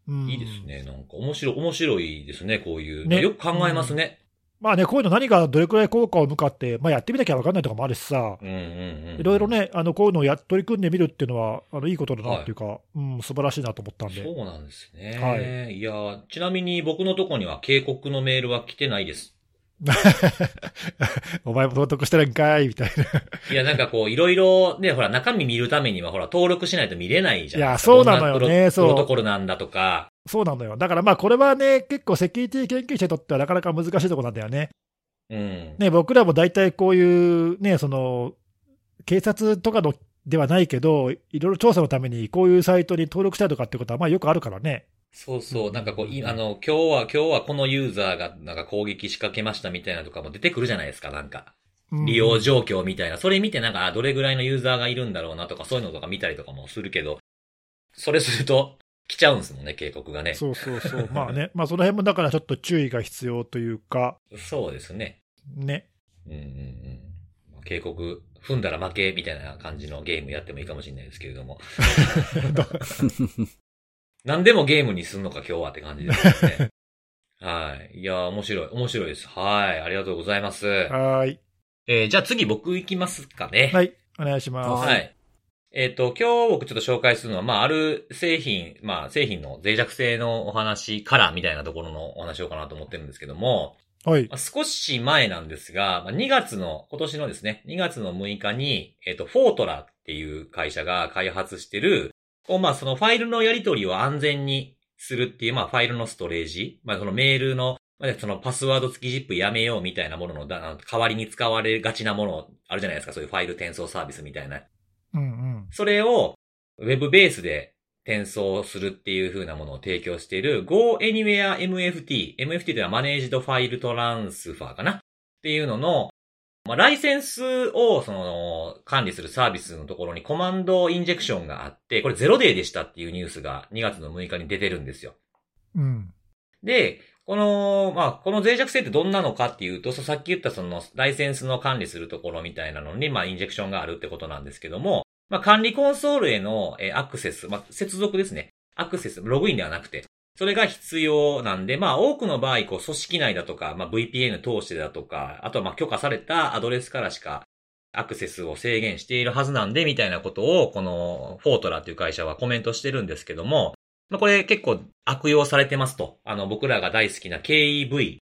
うんい。いいですね。なんか面白い、面白いですね、こういう。ねよく考えますね。まあね、こういうの何がどれくらい効果を生むかって、まあ、やってみなきゃ分かんないとかもあるしさ。いろいろ。ね、あのこういうのをや取り組んでみるっていうのは、あのいいことだなっていうか、うん、素晴らしいなと思ったんで。そうなんですね。。はいいや、ちなみに僕のとこには警告のメールは来てないです。お前も登録してるんかいみたいな。いや、なんかこう、いろいろ、ね、ほら、中身見るためには、ほら、登録しないと見れないじゃないやそうなのよねそうプロトコルなんだとか。そうなのよ。だからまあ、これはね、結構セキュリティ研究者にとってはなかなか難しいところなんだよね。うん。ね、僕らも大体こういう、ね、その、警察とかのではないけど、いろいろ調査のためにこういうサイトに登録したりとかってことは、まあよくあるからね。そうそうう。なんかこう、いあの、今日は、今日はこのユーザーが、なんか攻撃仕掛けましたみたいなとかも出てくるじゃないですか、なんか。うん利用状況みたいな。それ見てなんか、あどれぐらいのユーザーがいるんだろうなとか、そういうのとか見たりとかもするけど、それすると、来ちゃうんですもんね、警告がね。そうそうそう。まあね、まあその辺もだからちょっと注意が必要というか、そうですね。ね。うんうんうん。警告、踏んだら負けみたいな感じのゲームやってもいいかもしれないですけれども。何でもゲームにすんのか今日はって感じですよね。はい。いや、面白い。面白いです。はい。ありがとうございます。はーい。えーじゃあ次僕行きますかね。はい。お願いします。はい。えっ、と、今日僕ちょっと紹介するのは、まあ、ある製品、まあ、製品の脆弱性のお話からみたいなところのお話をしようかなと思ってるんですけども、はい。まあ少し前なんですが、まあ2月の、今年のですね、2月の6日に、えっ、と、フォートラっていう会社が開発してる、まあ、そのファイルのやり取りを安全にするっていう、まあ、ファイルのストレージ、まあ、そのメールの、まあそのパスワード付きジップやめようみたいなものの代わりに使われがちなものあるじゃないですか、そういうファイル転送サービスみたいな。うんうん。それを、ウェブベースで転送するっていう風なものを提供している Go Anywhere MFT。MFT というのはマネージドファイルトランスファーかな？っていうのの、まあ、ライセンスを、その、管理するサービスのところにコマンドインジェクションがあって、これゼロデーでしたっていうニュースが2月の6日に出てるんですよ。うん。で、この、まあ、この脆弱性ってどんなのかっていうと、さっき言ったその、ライセンスの管理するところみたいなのに、まあ、インジェクションがあるってことなんですけども、まあ、管理コンソールへの、アクセス、まあ、接続ですね。アクセス、ログインではなくて、それが必要なんで、まあ、多くの場合、こう、組織内だとか、まあ、VPN 通してだとか、あとは、まあ、許可されたアドレスからしか、アクセスを制限しているはずなんで、みたいなことを、この、フォートラっていう会社はコメントしてるんですけども、まあ、これ結構悪用されてますと。あの、僕らが大好きな KEV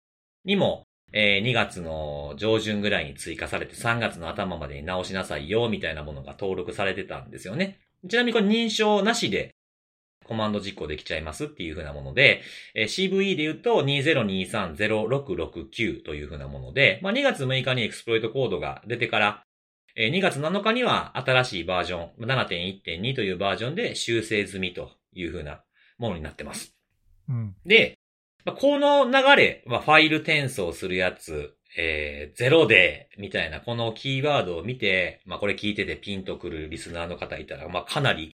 にも、えー2月の上旬ぐらいに追加されて3月の頭までに直しなさいよ、みたいなものが登録されてたんですよね。ちなみにこれ認証なしでコマンド実行できちゃいますっていう風なもので、えー CVE で言うと2023-0669という風なもので、まあ、2月6日にエクスプロイトコードが出てから、えー2月7日には新しいバージョン、7.1.2というバージョンで修正済みという風なものになってます。うん。で、まあこの流れ、まあ、ファイル転送するやつ、えー、ゼロで、みたいな、このキーワードを見て、まあ、これ聞いててピンとくるリスナーの方いたら、まあ、かなり、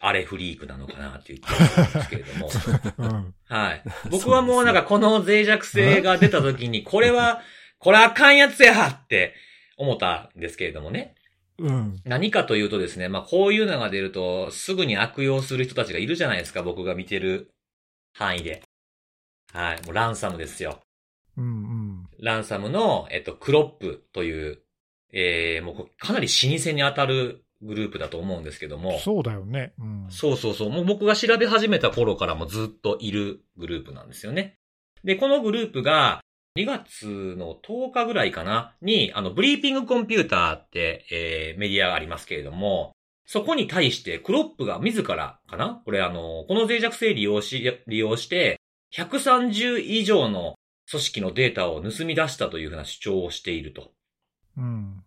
あれフリークなのかなっていう気がするんですけれども。うん。はい。僕はもうなんかこの脆弱性が出た時に、これは、これあかんやつやって思ったんですけれどもね。うん。何かというとですね、まあこういうのが出ると、すぐに悪用する人たちがいるじゃないですか、僕が見てる範囲で。はい。もうランサムですよ。うん。うん。ランサムの、えっと、クロップという、えー、もうこかなり老舗に当たるグループだと思うんですけども。そうだよね。うん。そうそうそう。もう僕が調べ始めた頃からもずっといるグループなんですよね。で、このグループが、2月の10日ぐらいかな？に、あの、ブリーピングコンピューターって、えー、メディアがありますけれども、そこに対してクロップが自らかな？これあの、この脆弱性利用し、利用して、130以上の組織のデータを盗み出したというふうな主張をしていると。うん。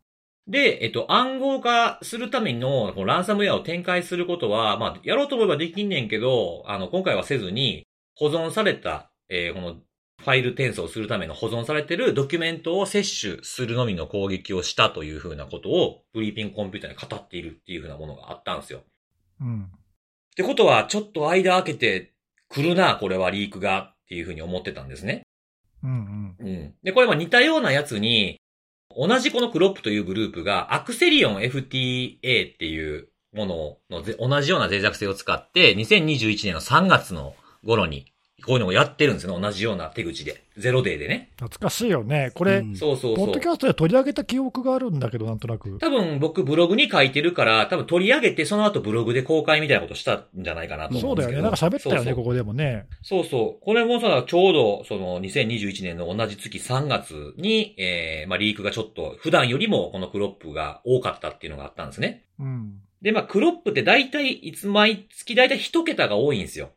で、えっと、暗号化するための、このランサムウェアを展開することは、まあ、やろうと思えばできんねんけど、あの、今回はせずに、保存された、えーこの、ファイル転送するための保存されてるドキュメントを摂取するのみの攻撃をしたというふうなことを、ブリーピングコンピューターに語っているっていうふうなものがあったんですよ。うん。ってことは、ちょっと間開けて来るな、これはリークがっていうふうに思ってたんですね。うんうん。うん。で、これは似たようなやつに、同じこのクロップというグループが、アクセリオン FTA っていうもののぜ同じような脆弱性を使って、2021年の3月の頃に、こういうのをやってるんですよね。同じような手口で。ゼロデーでね。懐かしいよね。これ、うんそうそうそうポッドキ。ャストで取り上げた記憶があるんだけど、なんとなく。多分僕ブログに書いてるから、多分取り上げてその後ブログで公開みたいなことしたんじゃないかなと思ですけど。そううんだよね。なんか喋ったよね、そうそうここでもね。そうそう。これもさ、ちょうど、その、2021年の同じ月3月に、えー、まあ、リークがちょっと、普段よりもこのクロップが多かったっていうのがあったんですね。うん。で、まあ、クロップって大体、いつ、毎月大体一桁が多いんですよ。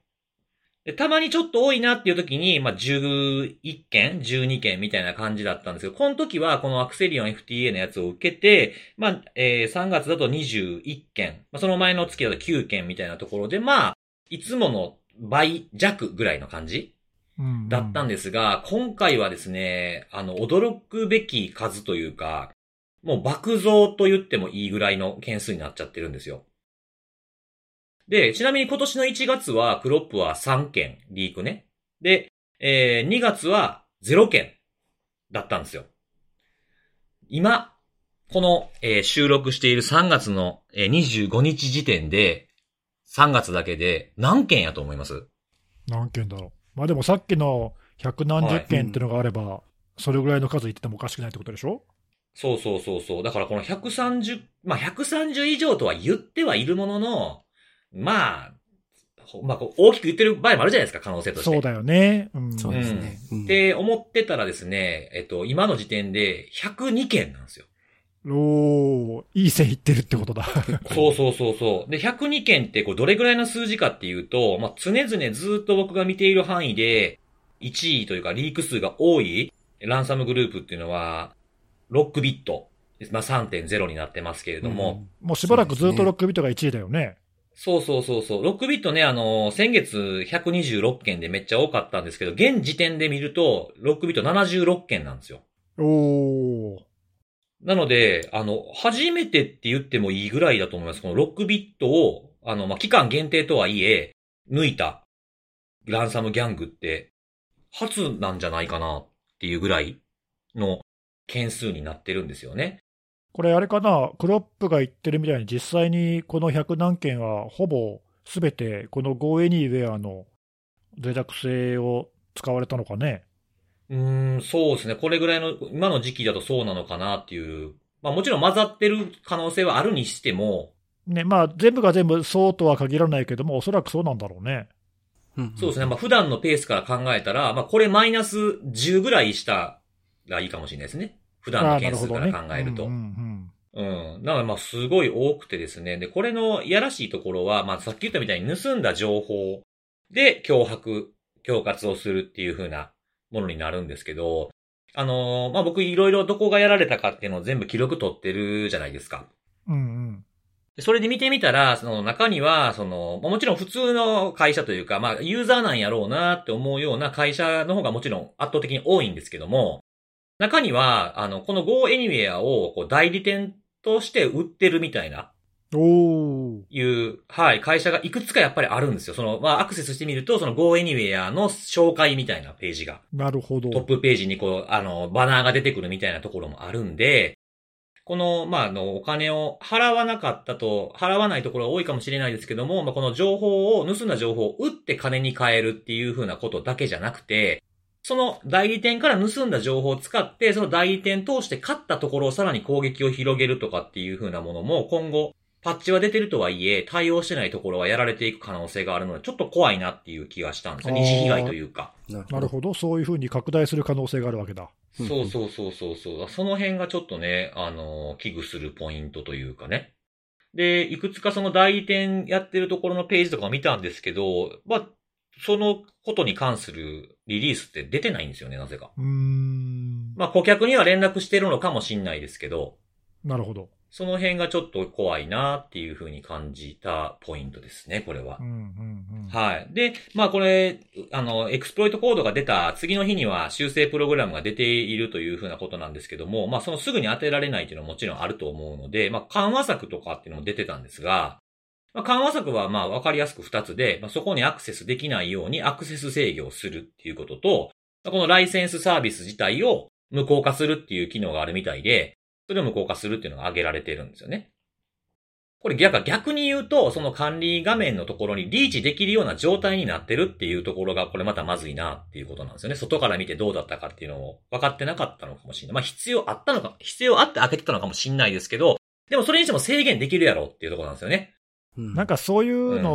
で、たまにちょっと多いなっていう時に、まあ、11件、12件みたいな感じだったんですけど、この時はこのアクセリオン FTA のやつを受けて、まあ、えー3月だと21件、まあ、その前の月だと9件みたいなところで、まあ、いつもの倍弱ぐらいの感じうん。だったんですが、今回はですね、あの、驚くべき数というか、もう爆増と言ってもいいぐらいの件数になっちゃってるんですよ。で、ちなみに今年の1月は、クロップは3件、リークね。で、えー2月は0件だったんですよ。今、この、えー収録している3月の、えー25日時点で、3月だけで何件やと思います？何件だろう。まあでもさっきの百何十件っていうのがあれば、それぐらいの数言っててもおかしくないってことでしょ？そうそうそうそう。だからこの130、まあ、130以上とは言ってはいるものの、まあ、ほまあ、こう大きく言ってる場合もあるじゃないですか、可能性として。そうだよね。うん。そうですね。うんって思ってたらですね、えっと、今の時点で102件なんですよ。おー、いい線いってるってことだ。そうそうそうそう。で、102件ってこうどれぐらいの数字かっていうと、まあ、常々ずっと僕が見ている範囲で、1位というかリーク数が多いランサムグループっていうのは、ロックビット。まあ、3.0になってますけれども、もうしばらくずっとロックビットが1位だよね。そうそうそうそう。ロックビットね、あの、先月126件でめっちゃ多かったんですけど、現時点で見ると、ロックビット76件なんですよ。おー。なので、あの、初めてって言ってもいいぐらいだと思います。このロックビットを、あの、まあ、期間限定とはいえ、抜いたランサムギャングって、初なんじゃないかなっていうぐらいの件数になってるんですよね。これあれかな、クロップが言ってるみたいに、実際にこの100何件は、ほぼすべてこの GoAnywhere の脆弱性を使われたのかね？うーん、そうですね。これぐらいの、今の時期だとそうなのかなっていう。まあもちろん混ざってる可能性はあるにしても、ね、まあ、全部が全部そうとは限らないけども、おそらくそうなんだろうね。うんそうですね。まあ普段のペースから考えたら、まあこれマイナス10ぐらいしたらいいかもしれないですね。普段の件数から考えると。うんうんうん。なので、まあ、すごい多くてですね。で、これのいやらしいところは、まあ、さっき言ったみたいに盗んだ情報で脅迫、恐喝をするっていう風なものになるんですけど、あのーまあ、僕いろいろどこがやられたかっていうのを全部記録取ってるじゃないですか。うん。うんでそれで見てみたら、その中には、その、まあもちろん普通の会社というか、まあ、ユーザーなんやろうなって思うような会社の方がもちろん圧倒的に多いんですけども、中には、あの、この Go Anywhere をこう代理店として売ってるみたいな、うん。おー。いう、はい、会社がいくつかやっぱりあるんですよ。その、まあ、アクセスしてみると、その Go Anywhere の紹介みたいなページが、なるほど。トップページにこう、あの、バナーが出てくるみたいなところもあるんで、この、まあ、あの、お金を払わなかったと、払わないところが多いかもしれないですけども、まあ、この情報を、盗んだ情報を売って金に変えるっていう風なことだけじゃなくて、その代理店から盗んだ情報を使って、その代理店通して買ったところをさらに攻撃を広げるとかっていう風なものも今後パッチは出てるとはいえ、対応してないところはやられていく可能性があるので、ちょっと怖いなっていう気がしたんですよ。二次被害というか。ななるほど、そういうふうに拡大する可能性があるわけだ。うんそうそうそうそうそう。その辺がちょっとね、あの、危惧するポイントというかね。で、いくつかその代理店やってるところのページとかを見たんですけど、まあ、そのことに関するリリースって出てないんですよね、なぜか。うーん。まあ、顧客には連絡してるのかもしんないですけど、なるほど。その辺がちょっと怖いなっていうふうに感じたポイントですね、これはう。んうんうん。はい。で、まあこれ、あの、エクスプロイトコードが出た次の日には修正プログラムが出ているというふうなことなんですけども、まあそのすぐに当てられないっていうのはもちろんあると思うので、まあ緩和策とかっていうのも出てたんですが、まあ、緩和策はまあわかりやすく二つで、まあ、そこにアクセスできないようにアクセス制御をするっていうことと、まあこのライセンスサービス自体を無効化するっていう機能があるみたいで、それを無効化するっていうのが挙げられてるんですよね。これ逆逆に言うと、その管理画面のところにリーチできるような状態になってるっていうところが、これまたまずいなっていうことなんですよね。外から見てどうだったかっていうのを分かってなかったのかもしれない。まあ必要あったのか、必要あって開けてたのかもしれないですけど、でもそれにしても制限できるやろっていうところなんですよね。うんなんかそういうの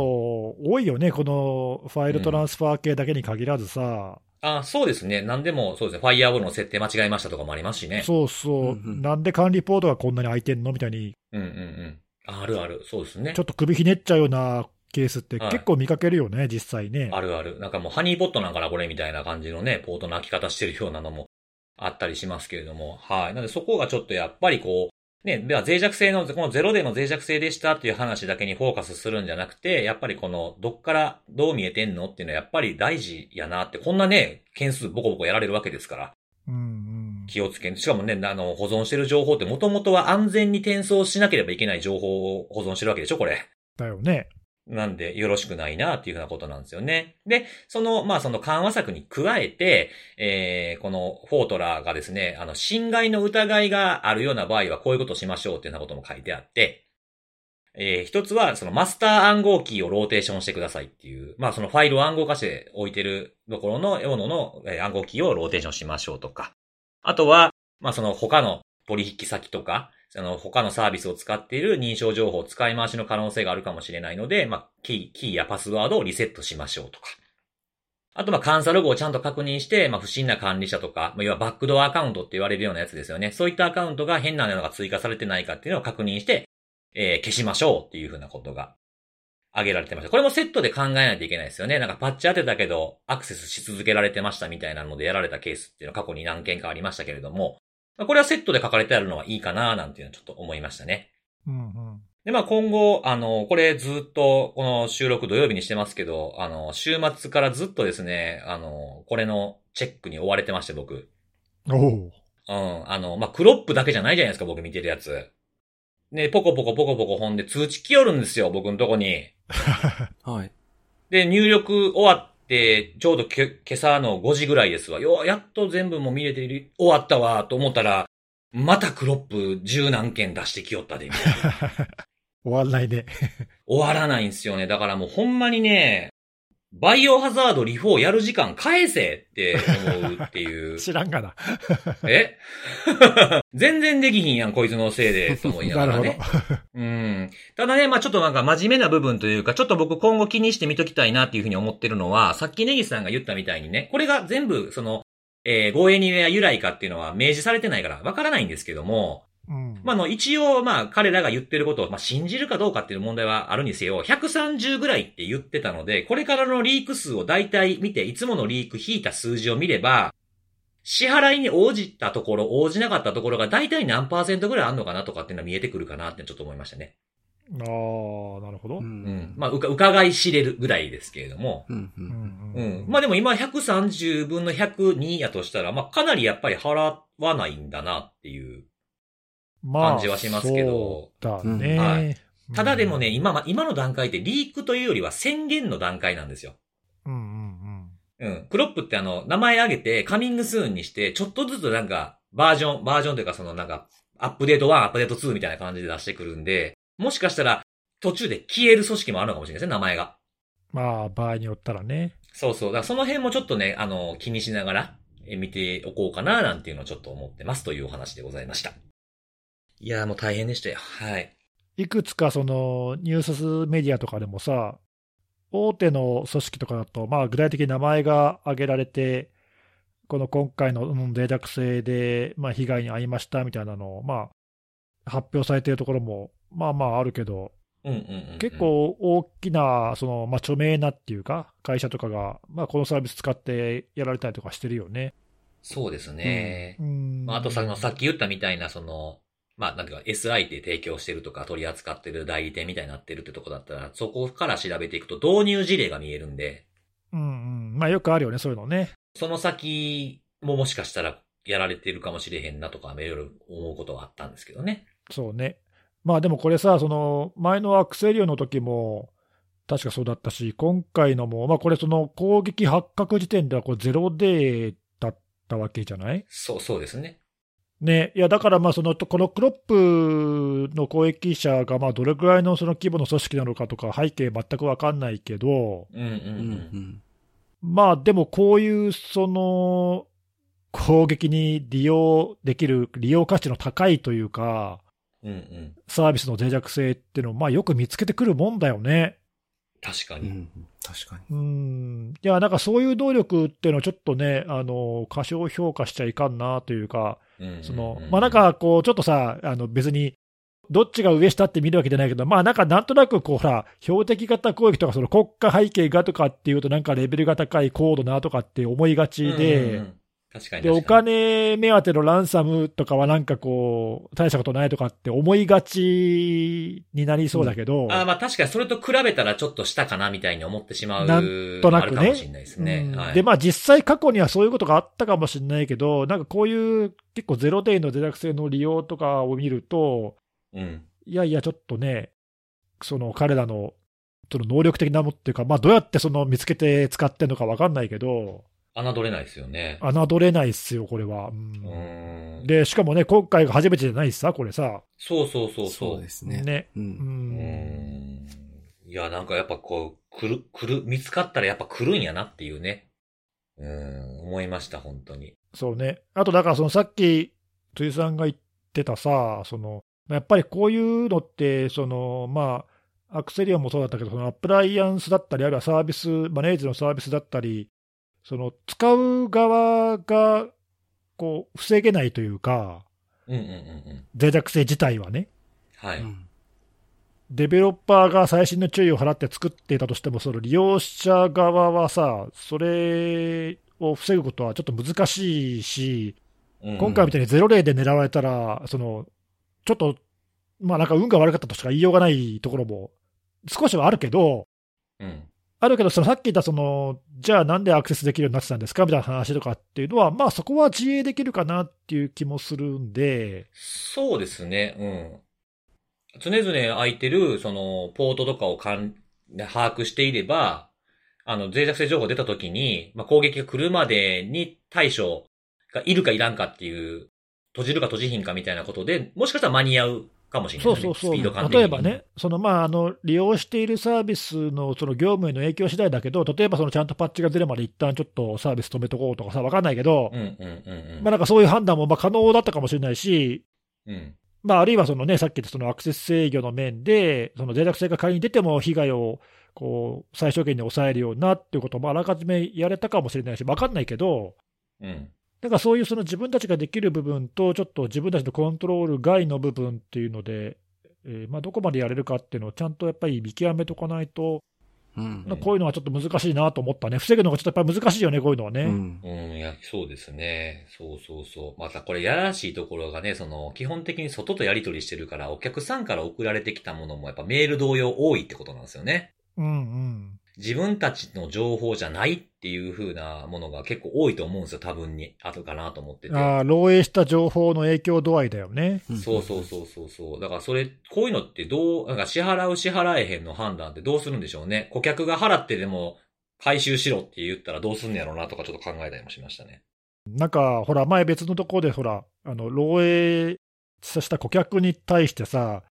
多いよね、このファイルトランスファー系だけに限らずさ、あそうですね。何でも、そうですね。ファイアウォールの設定間違えましたとかもありますしね。そうそう、うんうんなんで管理ポートがこんなに空いてんのみたいに、うんうんうん。あるある。そうですねちょ。っと首ひねっちゃうようなケースってはい結構見かけるよね、実際ね。あるある。なんかもうハニーポットなんかなこれみたいな感じのね、ポートの開き方してるようなのもあったりしますけれども。はい。なのでそこがちょっとやっぱりこう、ね、では脆弱性の、このゼロでの脆弱性でしたっていう話だけにフォーカスするんじゃなくて、やっぱりこの、どっからどう見えてんのっていうのはやっぱり大事やなって、こんなね、件数ボコボコやられるわけですから。うんうん、気をつけしかもね、あの、保存してる情報ってもともとは安全に転送しなければいけない情報を保存してるわけでしょこれ。だよね。なんで、よろしくないなっていうふうなことなんですよね。で、その、まあ、その緩和策に加えて、えー、このフォートラがですね、あの、侵害の疑いがあるような場合はこういうことをしましょうっていうようなことも書いてあって、えー、一つは、そのマスター暗号キーをローテーションしてくださいっていう、まあ、そのファイルを暗号化して置いてるところのものの暗号キーをローテーションしましょうとか、あとは、まあ、その他の取引先とか、その他のサービスを使っている認証情報を使い回しの可能性があるかもしれないので、まあ、キー、キーやパスワードをリセットしましょうとか。あと、ま、監査ログをちゃんと確認して、まあ、不審な管理者とか、まあ、要はバックドアアカウントって言われるようなやつですよね。そういったアカウントが変なのが追加されてないかっていうのを確認して、えー消しましょうっていうふうなことが挙げられてました。これもセットで考えないといけないですよね。なんかパッチ当てたけど、アクセスし続けられてましたみたいなのでやられたケースっていうのは過去に何件かありましたけれども、これはセットで書かれてあるのはいいかななんていうのはちょっと思いましたね。うんうん、で、まあ今後、あの、これずっと、この収録土曜日にしてますけど、あの、週末からずっとですね、あの、これのチェックに追われてまして、僕。おおうん、あの、まあ、クロップだけじゃないじゃないですか、僕見てるやつ。ね、ポコポコポコポコ本で通知来よるんですよ、僕のとこに。はい。で、入力終わって、ちょうどけ今朝の5時ぐらいですわ。よ、やっと全部もう見れている、終わったわ、と思ったら、またクロップ十何件出してきよったで、みたいな。終わんないね。終わらないんですよね。だからもうほんまにね、バイオハザード RE4やる時間返せって思うっていう。知らんがな。え？全然できひんやん、こいつのせいで、と思いながらね。うん。ただね、まあちょっとなんか真面目な部分というか、ちょっと僕今後気にして見ときたいなっていうふうに思ってるのは、さっきネギスさんが言ったみたいにね、これが全部、その、えー、護衛にや由来かっていうのは明示されてないからわからないんですけども、うんまあ、あの、一応、まあ、彼らが言ってることを、まあ、信じるかどうかっていう問題はあるにせよ、130ぐらいって言ってたので、これからのリーク数を大体見て、いつものリーク引いた数字を見れば、支払いに応じたところ、応じなかったところが大体何パーセントぐらいあるのかなとかっていうのは見えてくるかなってちょっと思いましたね。ああ、なるほど。ううんうん。まあ、うか、伺い知れるぐらいですけれども。うんう。うんんうん。まあでも今130分の102やとしたら、まあかなりやっぱり払わないんだなっていう。まあ感じはしますけどそうだうんね。はいただでもね、うん今ま、今の段階ってリークというよりは宣言の段階なんですよ。うんうんうん。クロップってあの、名前挙げてカミングスーンにして、ちょっとずつなんか、バージョン、バージョンというかそのなんか、アップデート1、アップデート2みたいな感じで出してくるんで、もしかしたら、途中で消える組織もあるのかもしれないですね、名前が。まあ、場合によったらね。そうそう。だからその辺もちょっとね、あの、気にしながら、え見ておこうかな、なんていうのをちょっと思ってますというお話でございました。いやーもう大変でしたよ。はい。いくつかそのニュースメディアとかでもさ、大手の組織とかだと、まあ、具体的に名前が挙げられて、この今回のうん脆弱性で、まあ、被害に遭いましたみたいなのを、まあ、発表されているところも、まあまああるけど、うんうんうんうん結構大きな、そのまあ、著名なっていうか、会社とかが、まあ、このサービス使ってやられたりとかしてるよね。そうですね。うんまあ、あとさ、まあさっき言ったみたいな、その、まあ、なんていうか、SI で提供してるとか、取り扱ってる代理店みたいになってるってとこだったら、そこから調べていくと導入事例が見えるんで、うんうんまあ、よくあるよね、そういうのね。その先ももしかしたらやられてるかもしれへんなとか、いろいろ思うことはあったんですけどね。そうね。まあでもこれさ、その前のアクセリオの時も、確かそうだったし、今回のも、まあこれ、その攻撃発覚時点ではこれゼロデーだったわけじゃない？そう、そうですね。ね、いやだからまあその、このクロップの攻撃者がまあどれくらいのその規模の組織なのかとか、背景全く分かんないけど、うんうんう。うんんまあでもこういうその攻撃に利用できる、利用価値の高いというか、うんうん。サービスの脆弱性っていうのをまあよく見つけてくるもんだよね。確かに。うんうん。確かに。うんいや、なんかそういう能力っていうのをちょっとね、あの過小評価しちゃいかんなというか、そのまあ、なん、かこう、ちょっとさ、あの別に、どっちが上下って見るわけじゃないけど、まあなんかなんとなくこう、ほら、標的型攻撃とか、その国家背景がとかっていうと、なんかレベルが高い高度なとかって思いがちで、うんうんうん確かにで、お。金目当てのランサムとかはなんかこう、大したことないとかって思いがちになりそうだけど、あーまあ確かにそれと比べたらちょっと下かなみたいに思ってしまう。なんとなくねかもしれないですね。はい。うんで、まあ実際過去にはそういうことがあったかもしれないけど、なんかこういう結構ゼロデイの脆弱性の利用とかを見ると、うん。いやいや、ちょっとね、その彼らのその能力的なものっていうか、まあどうやってその見つけて使ってるのかわかんないけど、侮れないですよね。侮れないっすよ、これは。ううん。で、しかもね、今回が初めてじゃないしさ、これさ。そうそうそうそう。そうですね。ね。う。うん。う。いや、なんかやっぱこう、来る、来る、見つかったらやっぱ来るんやなっていうね。うん、思いました、本当に。そうね。あと、だからそのさっき、辻さんが言ってたさ、その、やっぱりこういうのって、その、まあ、アクセリオンもそうだったけど、そのアプライアンスだったり、あるいはサービス、マネージのサービスだったり、その使う側が、こう、防げないというか、うんうんうんうん。脆弱性自体はね。はい。うんデベロッパーが細心の注意を払って作っていたとしても、その利用者側はさ、それを防ぐことはちょっと難しいし、今回みたいにゼロ例で狙われたら、そのちょっと、まあなんか運が悪かったとしか言いようがないところも少しはあるけど、うん。あるけど、そのさっき言ったその、じゃあなんでアクセスできるようになってたんですか？みたいな話とかっていうのは、まあそこは自衛できるかなっていう気もするんで、そうですね、うん。常々空いてる、その、ポートとかをかん把握していれば、あの、脆弱性情報出た時に、まあ、攻撃が来るまでに対処がいるかいらんかっていう、閉じるか閉じひんかみたいなことで、もしかしたら間に合うかもしれないね。そうそうそう、スピード感的に例えばね、そのまああの利用しているサービスのその業務への影響次第だけど、例えばそのちゃんとパッチが出るまで一旦ちょっとサービス止めとこうとかさ、わかんないけど、うんうんうんうん。まあなんかそういう判断もまあ可能だったかもしれないし、うん。まあ、あるいはその、ね、さっき言ったそのアクセス制御の面で、その脆弱性が仮に出ても被害をこう最小限に抑えるようなっていうこともあらかじめやれたかもしれないし、分かんないけど、うん。だからそういうその自分たちができる部分と、ちょっと自分たちのコントロール外の部分っていうので、えーまあ、どこまでやれるかっていうのをちゃんとやっぱり見極めとかないと、うんうんこういうのはちょっと難しいなと思ったね、防ぐのがちょっとやっぱり難しいよね、こういうのはね。うんうん、いや、そうですね。そうそうそう。またこれやらしいところがね、その、基本的に外とやり取りしてるから、お客さんから送られてきたものもやっぱメール同様多いってことなんですよね。うんうん自分たちの情報じゃないっていう風なものが結構多いと思うんですよ、多分に。あとかなと思ってて。あー漏洩した情報の影響度合いだよね。そうそうそうそうそう。だからそれ、こういうのってどう、なんか支払う支払えへんの判断ってどうするんでしょうね。顧客が払ってでも回収しろって言ったらどうすんのやろうなとかちょっと考えたりもしましたね。なんか、ほら、前別のところで、ほら、あの漏洩させた顧客に対してさ、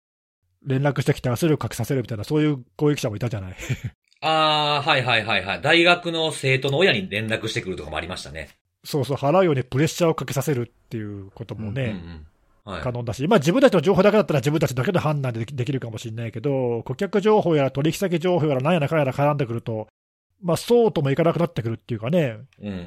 連絡してきて圧力かけさせるみたいな、そういう攻撃者もいたじゃない。あー、はいはいはいはい。大学の生徒の親に連絡してくるとかもありましたね。そうそう、払うようにプレッシャーをかけさせるっていうこともね、うんうん。はい。可能だし、まあ自分たちの情報だけだったら自分たちだけで判断できできるかもしれないけど、顧客情報や取引先情報やら何やらかんやら絡んでくると、まあそうともいかなくなってくるっていうかね。うんうんう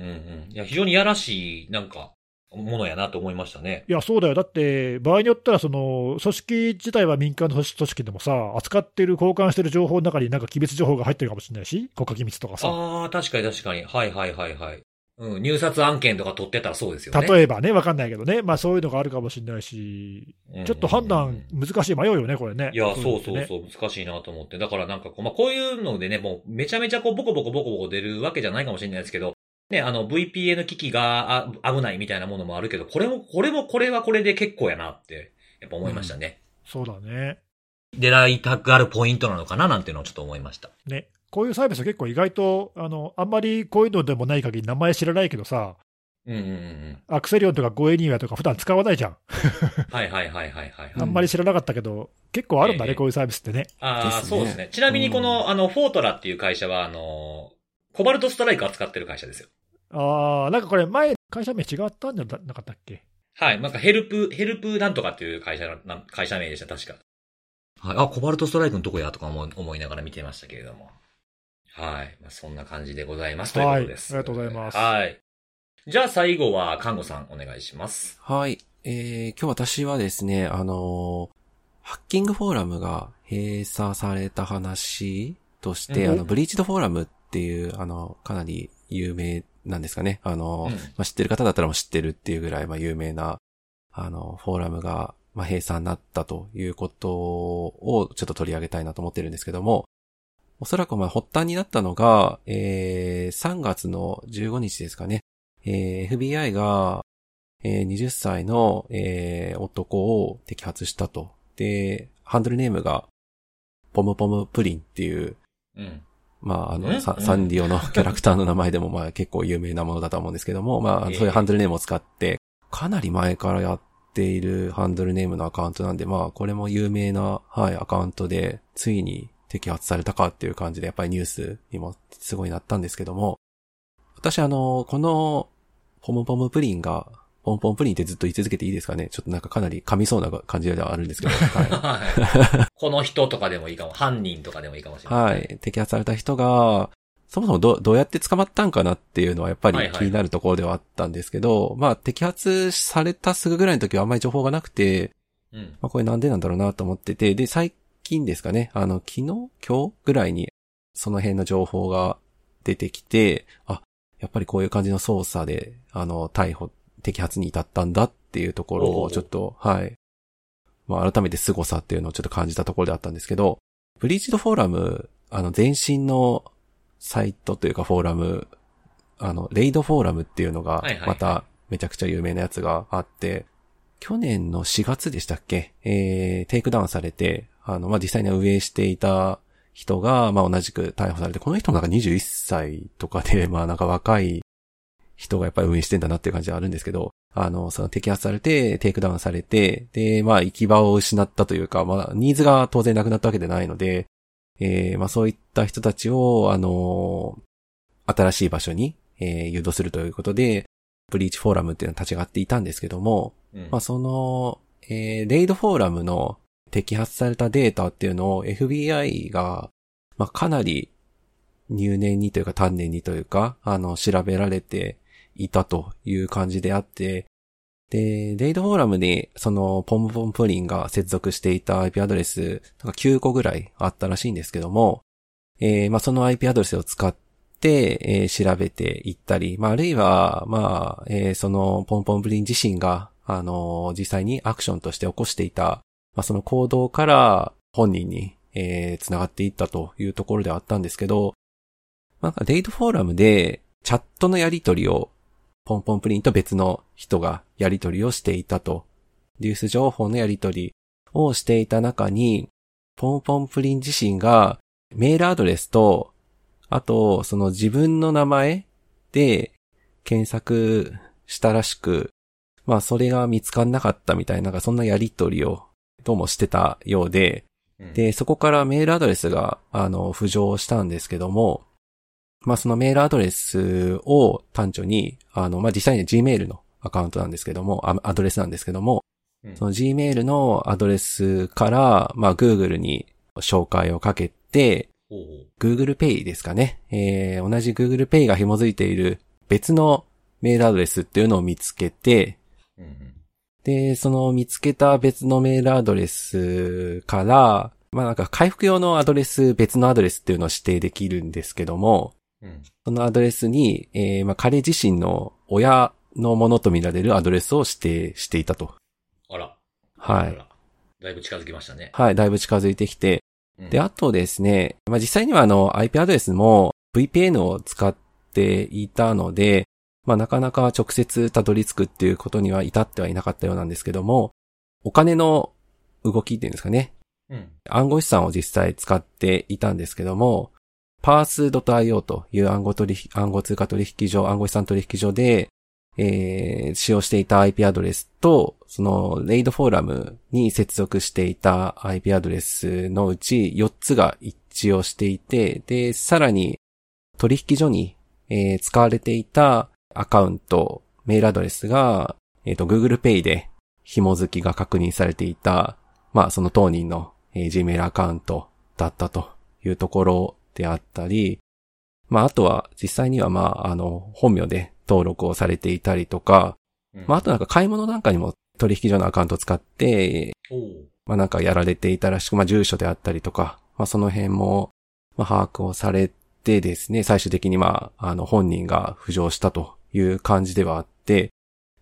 ん。いや、非常にやらしい、なんか、ものやなと思いましたね。いや、そうだよ。だって、場合によったら、その、組織自体は民間の組織でもさ、扱ってる、交換してる情報の中になんか機密情報が入ってるかもしれないし、国家機密とかさ。ああ、確かに確かに。はいはいはいはい。うん、入札案件とか取ってたらそうですよね。例えばね、わかんないけどね。まあそういうのがあるかもしれないし、うんちょっと判断難しい、迷うよね、これね。いや、そうそうそう、難しいなと思って。だからなんかこう、まあ、こういうのでね、もうめちゃめちゃこう、ボコボコボコボコ出るわけじゃないかもしれないですけど、ね、あの、VPN 機器があ危ないみたいなものもあるけど、これも、これも、これはこれで結構やなって、やっぱ思いましたね。そうだね。狙いたくあるポイントなのかななんていうのをちょっと思いました。ね。こういうサービスは結構意外と、あの、あんまりこういうのでもない限り名前知らないけどさ、うんうんうんうん。アクセリオンとかゴエニーワとか普段使わないじゃん。はいはいはいはいはい。うんあんまり知らなかったけど、結構あるんだね、ええこういうサービスってね。ああ、そうですね。ちなみにこの、あの、フォートラっていう会社は、あの、コバルトストライク扱ってる会社ですよ。ああ、なんかこれ前、会社名違ったんじゃなかったっけ？はい。なんかヘルプ、ヘルプなんとかっていう会社の、会社名でした、確か。はい。あ、コバルトストライクのとこやとか思い思いながら見てましたけれども。はい。まあ、そんな感じでございます。ということです。はいありがとうございますはい。じゃあ最後は、看護さんお願いします。はい。えー、今日私はですね、あのーハッキングフォーラムが閉鎖された話として、うんあの、ブリーチドフォーラムっていう、あの、かなり有名なんですかね。あのーうんまあ、知ってる方だったらもう知ってるっていうぐらい、まあ、有名な、あの、フォーラムが、まあ、閉鎖になったということをちょっと取り上げたいなと思ってるんですけども、おそらくまあ発端になったのが、えー、3月の15日ですかね。えー FBI が、えー20歳の、えー男を摘発したと。で、ハンドルネームが、ポムポムプリンっていう、うん。まあ、あうんの、サンリオの キャラクターの名前でもまあ結構有名なものだと思うんですけども、まあ、ええ。そういうハンドルネームを使って、かなり前からやっているハンドルネームのアカウントなんで、まあ、これも有名な、はい、アカウントで、ついに摘発されたかっていう感じで、やっぱりニュースにもすごいなったんですけども、私あの、この、ポムポムプリンが、ポンポンプリンってずっと言い続けていいですかね？ちょっとなんかかなり噛みそうな感じではあるんですけど、はい。はい。この人とかでもいいかも、犯人とかでもいいかもしれない。はい。摘発された人が、そもそもどどうやって捕まったんかなっていうのはやっぱりはいはい気になるところではあったんですけど、まあ摘発されたすぐぐらいの時はあんまり情報がなくて、うん。まあこれなんでなんだろうなと思ってて、で、最近ですかね、あの、昨日？今日ぐらいにその辺の情報が出てきて、あ、やっぱりこういう感じの捜査で、あの、逮捕、摘発に至ったんだっていうところをちょっと、はい。まあ改めて凄さっていうのをちょっと感じたところであったんですけど、ブリーチドフォーラム、あの、前身のサイトというかフォーラム、あの、レイドフォーラムっていうのがはいはいは、い。まためちゃくちゃ有名なやつがあって、去年の4月でしたっけ？えー、テイクダウンされて、あの、まあ、実際に運営していた人が、まあ、同じく逮捕されて、この人もなんか21歳とかで、まあ、なんか若い人がやっぱり運営してんだなっていう感じはあるんですけど、あの、その摘発されて、テイクダウンされて、で、まあ、行き場を失ったというか、まあ、ニーズが当然なくなったわけでないので、えー、まあ、そういった人たちを、あの新しい場所に、えー誘導するということで、ブリーチフォーラムっていうのは立ち上がっていたんですけども、うん。まあ、その、えーレイドフォーラムの摘発されたデータっていうのを FBI が、まあ、かなり入念にというか丹念にというか、あの、調べられていたという感じであって、で、レイドフォーラムに、その、ポンポンプリンが接続していた IP アドレス、なんか9個ぐらいあったらしいんですけども、えーまあ、その IP アドレスを使って、えー調べていったり、まあ、あるいは、まあ、えーその、ポンポンプリン自身が、あのー実際にアクションとして起こしていた、まあ、その行動から本人に、えー繋がっていったというところではあったんですけど、なんか、デイトフォーラムで、チャットのやり取りを、ポンポンプリンと別の人がやり取りをしていたと。デュース情報のやり取りをしていた中に、ポンポンプリン自身がメールアドレスと、あと、その自分の名前で検索したらしく、まあそれが見つかんなかったみたいな、そんなやり取りをどうもしてたようで、うんで、そこからメールアドレスが、あの、浮上したんですけども、まあそのメールアドレスを端緒に、あの、まあ実際には Gmail のアカウントなんですけども、あアドレスなんですけども、うん。その Gmail のアドレスから、まあ Google に紹介をかけて、Google Pay ですかね。えー、同じ Google Pay が紐づいている別のメールアドレスっていうのを見つけて、うんうん。で、その見つけた別のメールアドレスから、まあなんか回復用のアドレス、別のアドレスっていうのを指定できるんですけども、うんそのアドレスに、えー、まあ彼自身の親のものとみられるアドレスを指定していたと。あら。はい。だいぶ近づきましたね。はい、だいぶ近づいてきて、うんで、あとですね、まあ、実際にはあの IP アドレスも VPN を使っていたので、まあ、なかなか直接たどり着くっていうことには至ってはいなかったようなんですけども、お金の動きっていうんですかね、うん。暗号資産を実際使っていたんですけども、pass.io という暗号取引、暗号通貨取引所、暗号資産取引所で、えー、使用していた IP アドレスと、その、レイドフォーラムに接続していた IP アドレスのうち4つが一致をしていて、で、さらに取引所に、えー使われていたアカウント、メールアドレスが、えっ、と、Google Pay で紐付きが確認されていた、まあ、その当人の、えー Gmail アカウントだったというところであったり、まあ、あとは実際にはまあ、あの、本名で登録をされていたりとか、うんまあ、あとなんか買い物なんかにも取引所のアカウントを使って、まあ、なんかやられていたらしく、まあ、住所であったりとか、まあ、その辺も、まあ、把握をされてですね、最終的にまあ、あの、本人が浮上したという感じではあって、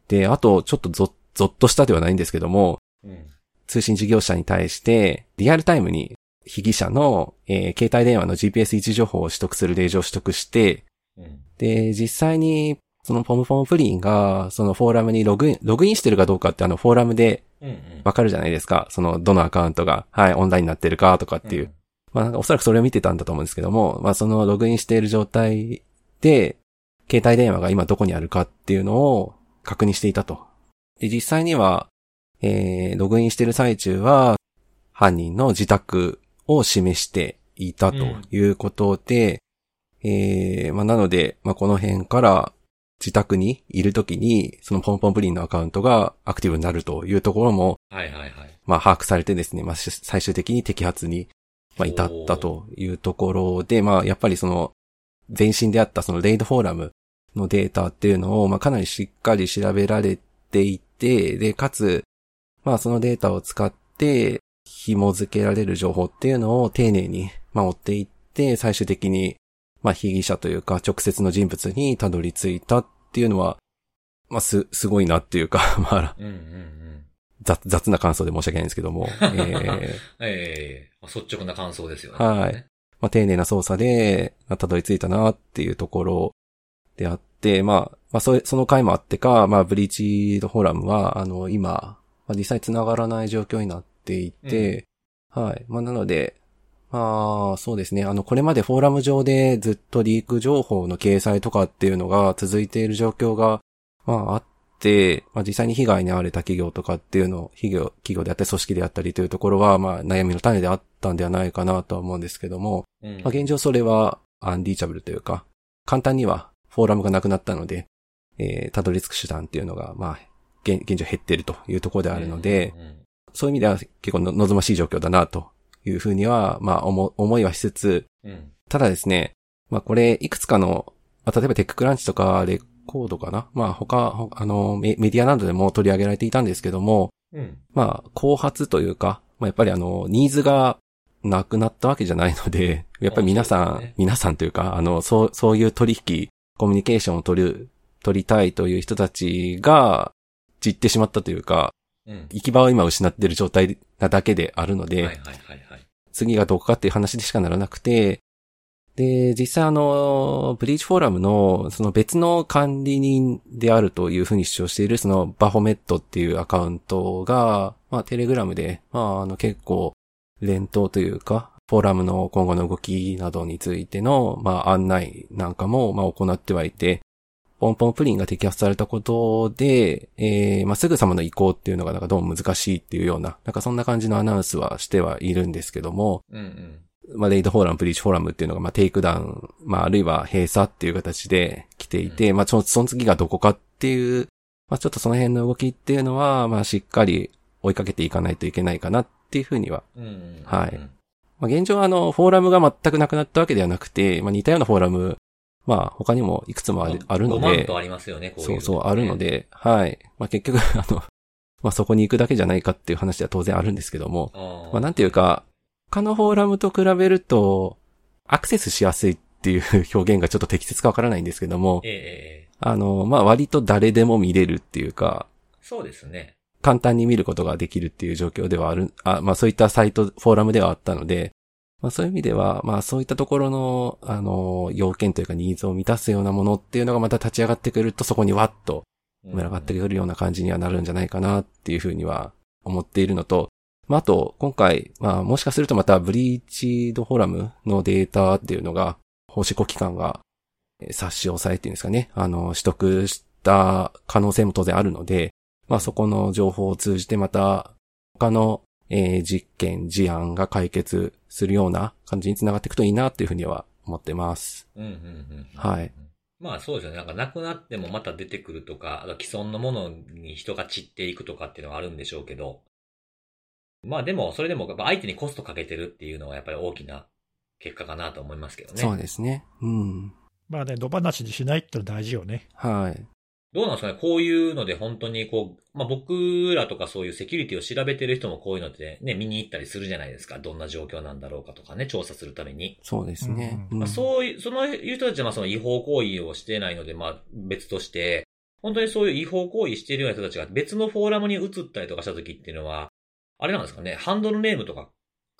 で、あと、ちょっとゾッ、ゾッとしたではないんですけども、うん。通信事業者に対して、リアルタイムに被疑者の、えー携帯電話の GPS 位置情報を取得する令状を取得して、うん。で、実際に、そのポムポムプリンが、そのフォーラムにログイン、ログインしてるかどうかってあのフォーラムでうん。うん。わかるじゃないですか。その、どのアカウントが、はい、オンラインになってるかとかっていう。まあなんかおそらくそれを見てたんだと思うんですけども、まあそのログインしている状態で、携帯電話が今どこにあるかっていうのを確認していたと。で、実際には、えー、ログインしている最中は、犯人の自宅を示していたということで、えー、まあなので、まあこの辺から自宅にいるときに、そのポンポンプリンのアカウントがアクティブになるというところも、はいはいはい。まあ、把握されてですね、まあ、し最終的に摘発に、まあ、至ったというところで、まあ、やっぱりその、前身であったそのレイドフォーラムのデータっていうのを、まあ、かなりしっかり調べられていて、で、かつ、まあ、そのデータを使って、紐付けられる情報っていうのを丁寧に、まあ、追っていって、最終的に、まあ、被疑者というか、直接の人物にたどり着いたっていうのは、まあ、す、すごいなっていうか、まあ、うんうんうん。雑雑な感想で申し訳ないんですけども、えー ええまあ率直な感想ですよね。はいまあ、丁寧な操作で、まあたどり着いたなっていうところであって、まあ、まあ、それその回もあってか、まあ、ブリーチドフォーラムは、あの、今、まあ、実際繋がらない状況になっていて、はい。まあ、なので、まあ、そうですね。あの、これまでフォーラム上でずっとリーク情報の掲載とかっていうのが続いている状況が、まあ、あって、まあ、実際に被害に遭われた企業とかっていうの、企業、企業であったり組織であったりというところは、まあ、悩みの種であったんではないかなとは思うんですけども、うん。まあ、現状それはアンリーチャブルというか、簡単にはフォーラムがなくなったので、えー、たどり着く手段っていうのが、まあ、現現状減っているというところであるので、うんうんそういう意味では結構の望ましい状況だなというふうには、まあ、思、思いはしつつ、うん。ただですね、まあこれ、いくつかの、まあ例えばテッククランチとかレコードかな？まあ他、ほあのメ、メディアなどでも取り上げられていたんですけども、うん。まあ、後発というか、まあやっぱりあの、ニーズがなくなったわけじゃないので、やっぱり皆さん、皆さんというか、あの、そう、そういう取引、コミュニケーションを取る、取りたいという人たちが、散ってしまったというか、うん。行き場を今失っている状態なだけであるので、はいはいはいはい。次がどこかっていう話でしかならなくて、で、実際あの、ブリーチフォーラムの、その別の管理人であるというふうに主張している、そのバホメットっていうアカウントが、まあ、テレグラムで、まあ、あの、結構、連投というか、フォーラムの今後の動きなどについての、まあ、案内なんかも、まあ、行ってはいて、ポムポムプリンが摘発されたことで、えー、まあ、すぐさまの移行っていうのがなんかどうも難しいっていうような、なんかそんな感じのアナウンスはしてはいるんですけども、うんうん。まあ、レイドフォーラム、ブリーチフォーラムっていうのが、まあ、テイクダウン、まあ、あるいは閉鎖っていう形で来ていて、まあ、そのその次がどこかっていう、まあ、ちょっとその辺の動きっていうのは、まあ、しっかり追いかけていかないといけないかなっていうふうには。うん。はいうんまあ、現状はあの、フォーラムが全くなくなったわけではなくて、まあ、似たようなフォーラム、まあ、他にもいくつもあるあるの5万でと、ありますよね、こういう。のそうそう、あるの。で、はい。まあ、結局、あの、まあ、そこに行くだけじゃないかっていう話は当然あるんですけども、あまあ、なんていうか、他のフォーラムと比べると、アクセスしやすいっていう表現がちょっと適切かわからないんですけども。え、えええ。あの、まあ、割と誰でも見れるっていうか、そうですね。簡単に見ることができるっていう状況ではある、あまあそういったサイト、フォーラムではあったので、まあそういう意味では、まあそういったところの、あの、要件というかニーズを満たすようなものっていうのがまた立ち上がってくるとそこにわっとうん。群がってくるような感じにはなるんじゃないかなっていうふうには思っているのと、まああと、今回、まあもしかするとまたブリーチドフォーラムのデータっていうのが、法執行機関がえー差し押さえっていうんですかね、あの、取得した可能性も当然あるので、まあそこの情報を通じてまた他の、えー実験、事案が解決するような感じにつながっていくといいなっていうふうには思ってます。うんうんうん。はい。まあそうですよね。なんかなくなってもまた出てくるとか、あと既存のものに人が散っていくとかっていうのはあるんでしょうけど。まあでも、それでも相手にコストかけてるっていうのはやっぱり大きな結果かなと思いますけどね。そうですね。うん。まあね、野放しにしないってのは大事よね。はい。どうなんですかね？こういうので本当にこう、まあ僕らとかそういうセキュリティを調べてる人もこういうのでね、見に行ったりするじゃないですか。どんな状況なんだろうかとかね、調査するために。そうですね。まあ、そういう、そのいう人たちはまあその違法行為をしてないので、まあ別として、本当にそういう違法行為しているような人たちが別のフォーラムに移ったりとかした時っていうのは、あれなんですかね、ハンドルネームとか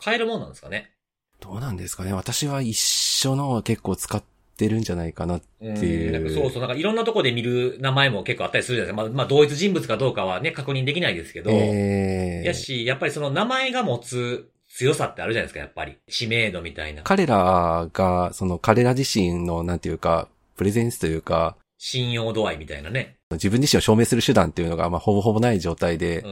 変えるもんなんですかね？どうなんですかね私は一緒のを結構使ってるんじゃないかな。うんっていうなんかそうそう、なんかいろんなとこで見る名前も結構あったりするじゃないですか。まあ、まあ同一人物かどうかはね、確認できないですけど、えー、やし、やっぱりその名前が持つ強さってあるじゃないですか、やっぱり。知名度みたいな。彼らが、その彼ら自身の、なんていうか、プレゼンスというか、信用度合いみたいなね。自分自身を証明する手段っていうのが、まあ、ほぼほぼない状態で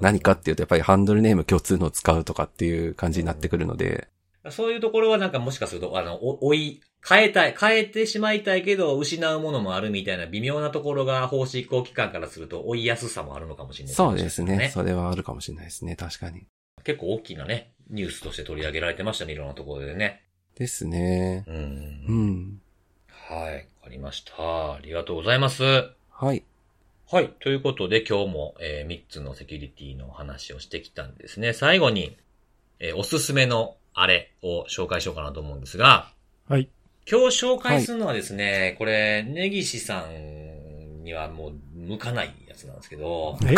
何かっていうと、やっぱりハンドルネーム共通のを使うとかっていう感じになってくるので、そういうところはなんかもしかすると、あの、お追い、変えたい、変えてしまいたいけど、失うものもあるみたいな微妙なところが、法執行機関からすると追いやすさもあるのかもしれないそうですね。それはあるかもしれないですね。確かに。結構大きなね、ニュースとして取り上げられてましたね、いろんなところでね。ですね。う。うんん。はい、わかりました。ありがとうございます。はい。はい。ということで今日も、え3つのセキュリティの話をしてきたんですね。最後に、えーおすすめのあれを紹介しようかなと思うんですが、はい。今日紹介するのはですね、これ、根岸さんにはもう向かないやつなんですけど、え？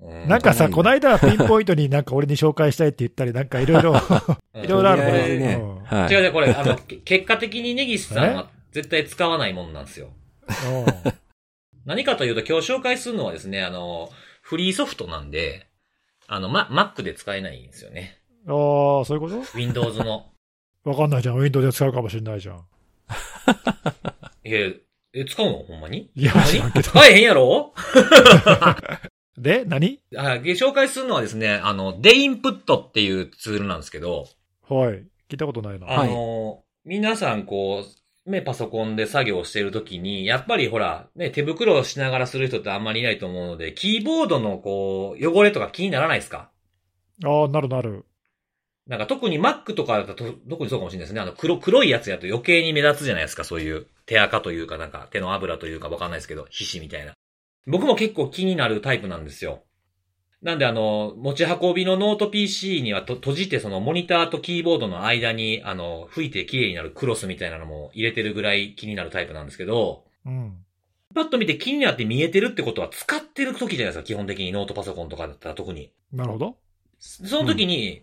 うなんかさ、向この間はピンポイントになんか俺に紹介したいって言ったり、なんかいろいろ、うん いろいろあるからとりあえずねうん。はい。違う違う、これ、あの、け結果的に根岸さんは絶対使わないもんなんですよ。うん何かというと今日紹介するのはですね、あの、フリーソフトなんで、あの、ま、Mac で使えないんですよね。ああ、そういうこと？Windows の。わかんないじゃん。Windows で使うかもしれないじゃん。いや、え、使うの？ほんまに？いや知らんけど使えへんやろ？で、何？あで紹介するのはですね、あの、デインプットっていうツールなんですけど、はい。聞いたことないな。あの、皆さんこう、ね、パソコンで作業してるときに、やっぱりほら、ね、手袋をしながらする人ってあんまりいないと思うので、キーボードのこう、汚れとか気にならないですか？ああ、なるなる。なんか特に Mac とかだとと特にそうかもしれないですね。あの黒、黒いやつやと余計に目立つじゃないですか。そういう手垢というかなんか手の油というかわかんないですけど、皮脂みたいな。僕も結構気になるタイプなんですよ。なんであの、持ち運びのノート PC にはと閉じてそのモニターとキーボードの間にあの、拭いて綺麗になるクロスみたいなのも入れてるぐらい気になるタイプなんですけど、うん。パッと見て気になって見えてるってことは使ってる時じゃないですか。基本的にノートパソコンとかだったら特に。なるほど。その時に、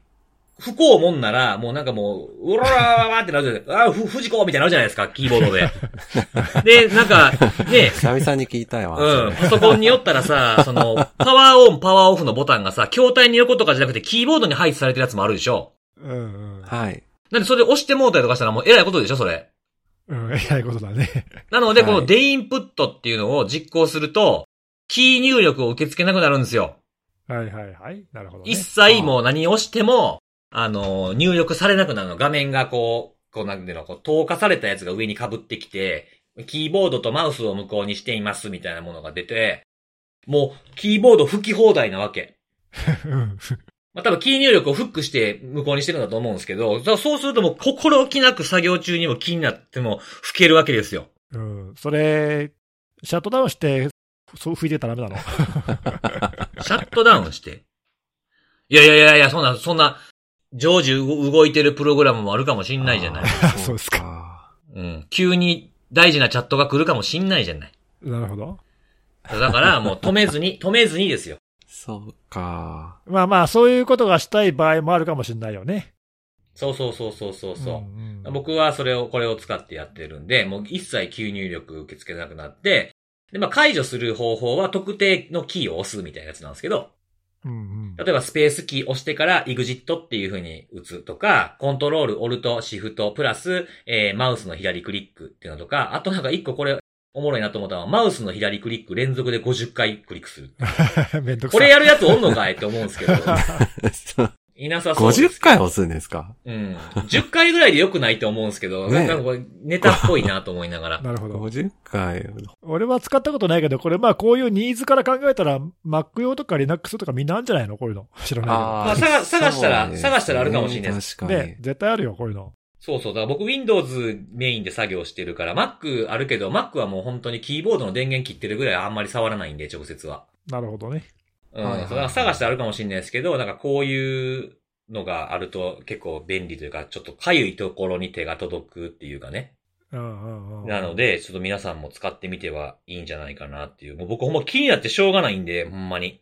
拭こうもんなら、もうなんかもう、うららららってなるじゃないですか。ああ、ふ、藤子みたいになるじゃないですか、キーボードで。で、なんか、ね、久々に聞いたよ。うん、パソコンによったらさ、その、パワーオン、パワーオフのボタンがさ、筐体に横とかじゃなくて、キーボードに配置されてるやつもあるでしょ。うんうん。はい。なんでそれで押してもうたりとかしたらもう偉いことでしょ、それ。うん、えらいことだね。なので、はいこのデインプットっていうのを実行すると、キー入力を受け付けなくなるんですよ。はいはいはい。なるほど、ね。一切もう何を押しても、あの、入力されなくなるの。画面がこう、こうなんていうの、こう、透過されたやつが上に被ってきて、キーボードとマウスを無効にしていますみたいなものが出て、もう、キーボード吹き放題なわけ。うんまあ、多分キー入力をフックして無効にしてるんだと思うんですけど、そうするともう心置きなく作業中にも気になっても吹けるわけですよ。うん。それ、シャットダウンして、そう吹いてたらダメなの？シャットダウンして。いやいやいやいや、そんな、そんな、常時動動いてるプログラムもあるかもしんないじゃない。そうですか。うん。急に大事なチャットが来るかもしんないじゃない。なるほど。だからもう止めずに、止めずにですよ。そうか。まあまあ、そういうことがしたい場合もあるかもしれないよね。そうそうそうそうそうそう。んん僕はそれを、これを使ってやってるんで、もう一切吸入力受け付けなくなって、で、まあ解除する方法は特定のキーを押すみたいなやつなんですけど、うんうん例えばスペースキー押してから EXIT っていう風に打つとか、コントロール、オルト、シフト、プラス、えー、マウスの左クリックっていうのとか、あとなんか一個これ、おもろいなと思ったのは、マウスの左クリック連続で50回クリックする。めんどくさい。これやるやつおんのかいって思うんですけど、いなさそうです。50回押すんですか？うん。10回ぐらいで良くないと思うんですけど、ねなんかこれネタっぽいなと思いながら。なるほど。?50 回。俺は使ったことないけど、これまあこういうニーズから考えたら、Mac 用とか Linux とかみんなあるんじゃないの？こういうの。知らないまあ探探したらね探したらあるかもしれないです。確かにね、。絶対あるよ、こういうの。そうそう。だから僕 Windows メインで作業してるから、Mac あるけど、Mac はもう本当にキーボードの電源切ってるぐらいあんまり触らないんで、直接は。なるほどね。うん。はいはいはい探してあるかもしれないですけど、なんかこういうのがあると結構便利というか、ちょっとかゆいところに手が届くっていうかね。うんうんうん。なので、ちょっと皆さんも使ってみてはいいんじゃないかなっていう。もう僕ほんま気になってしょうがないんで、ほんまに。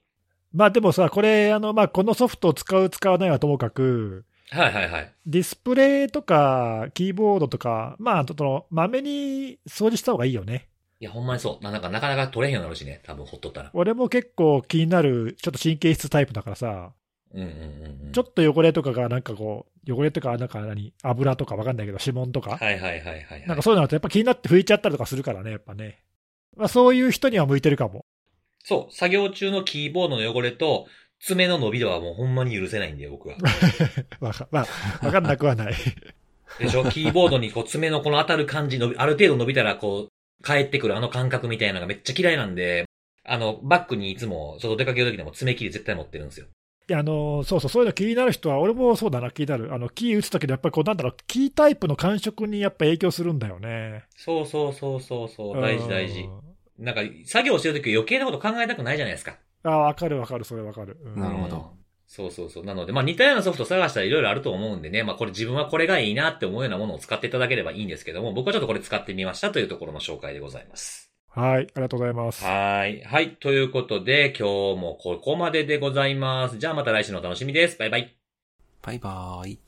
まあでもさ、これ、あの、まあこのソフトを使う、使わないはともかく、はいはいはい。ディスプレイとか、キーボードとか、まあ、ちょっと、まめに掃除した方がいいよね。いや、ほんまにそう。ななんかなかなか取れへんようになるしね。多分ほっとったら。俺も結構気になる、ちょっと神経質タイプだからさ、うんうんうんうん。ちょっと汚れとかがなんかこう、汚れとか、なんか何、油とかわかんないけど、指紋とか、はいはいはいはい、はい。なんかそういうのだとやっぱ気になって拭いちゃったりとかするからね、やっぱね。まあそういう人には向いてるかも。そう、作業中のキーボードの汚れと、爪の伸び度はもうほんまに許せないんで、僕は。わか、まあ、わかんなくはない。でしょ？キーボードにこう爪のこの当たる感じ伸び、ある程度伸びたらこう、帰ってくるあの感覚みたいなのがめっちゃ嫌いなんで、あの、バッグにいつも外出かける時でも爪切り絶対持ってるんですよ。いや、あの、そうそう、そういうの気になる人は、俺もそうだな、気になる。あの、キー打つときでやっぱりこう、なんだろう、キータイプの感触にやっぱ影響するんだよね。そうそうそうそうそう、大事大事う。んなんか、作業してる時余計なこと考えたくないじゃないですか。あ、わかるわかる、それわかる。うんなるほどうんそうそうそう。なので、まあ似たようなソフト探したらいろいろあると思うんでね、まあこれ自分はこれがいいなって思うようなものを使っていただければいいんですけども、僕はちょっとこれ使ってみましたというところの紹介でございます。はい、ありがとうございます。はい。はい。ということで、今日もここまででございます。じゃあまた来週のお楽しみです。バイバイ。バイバーイ。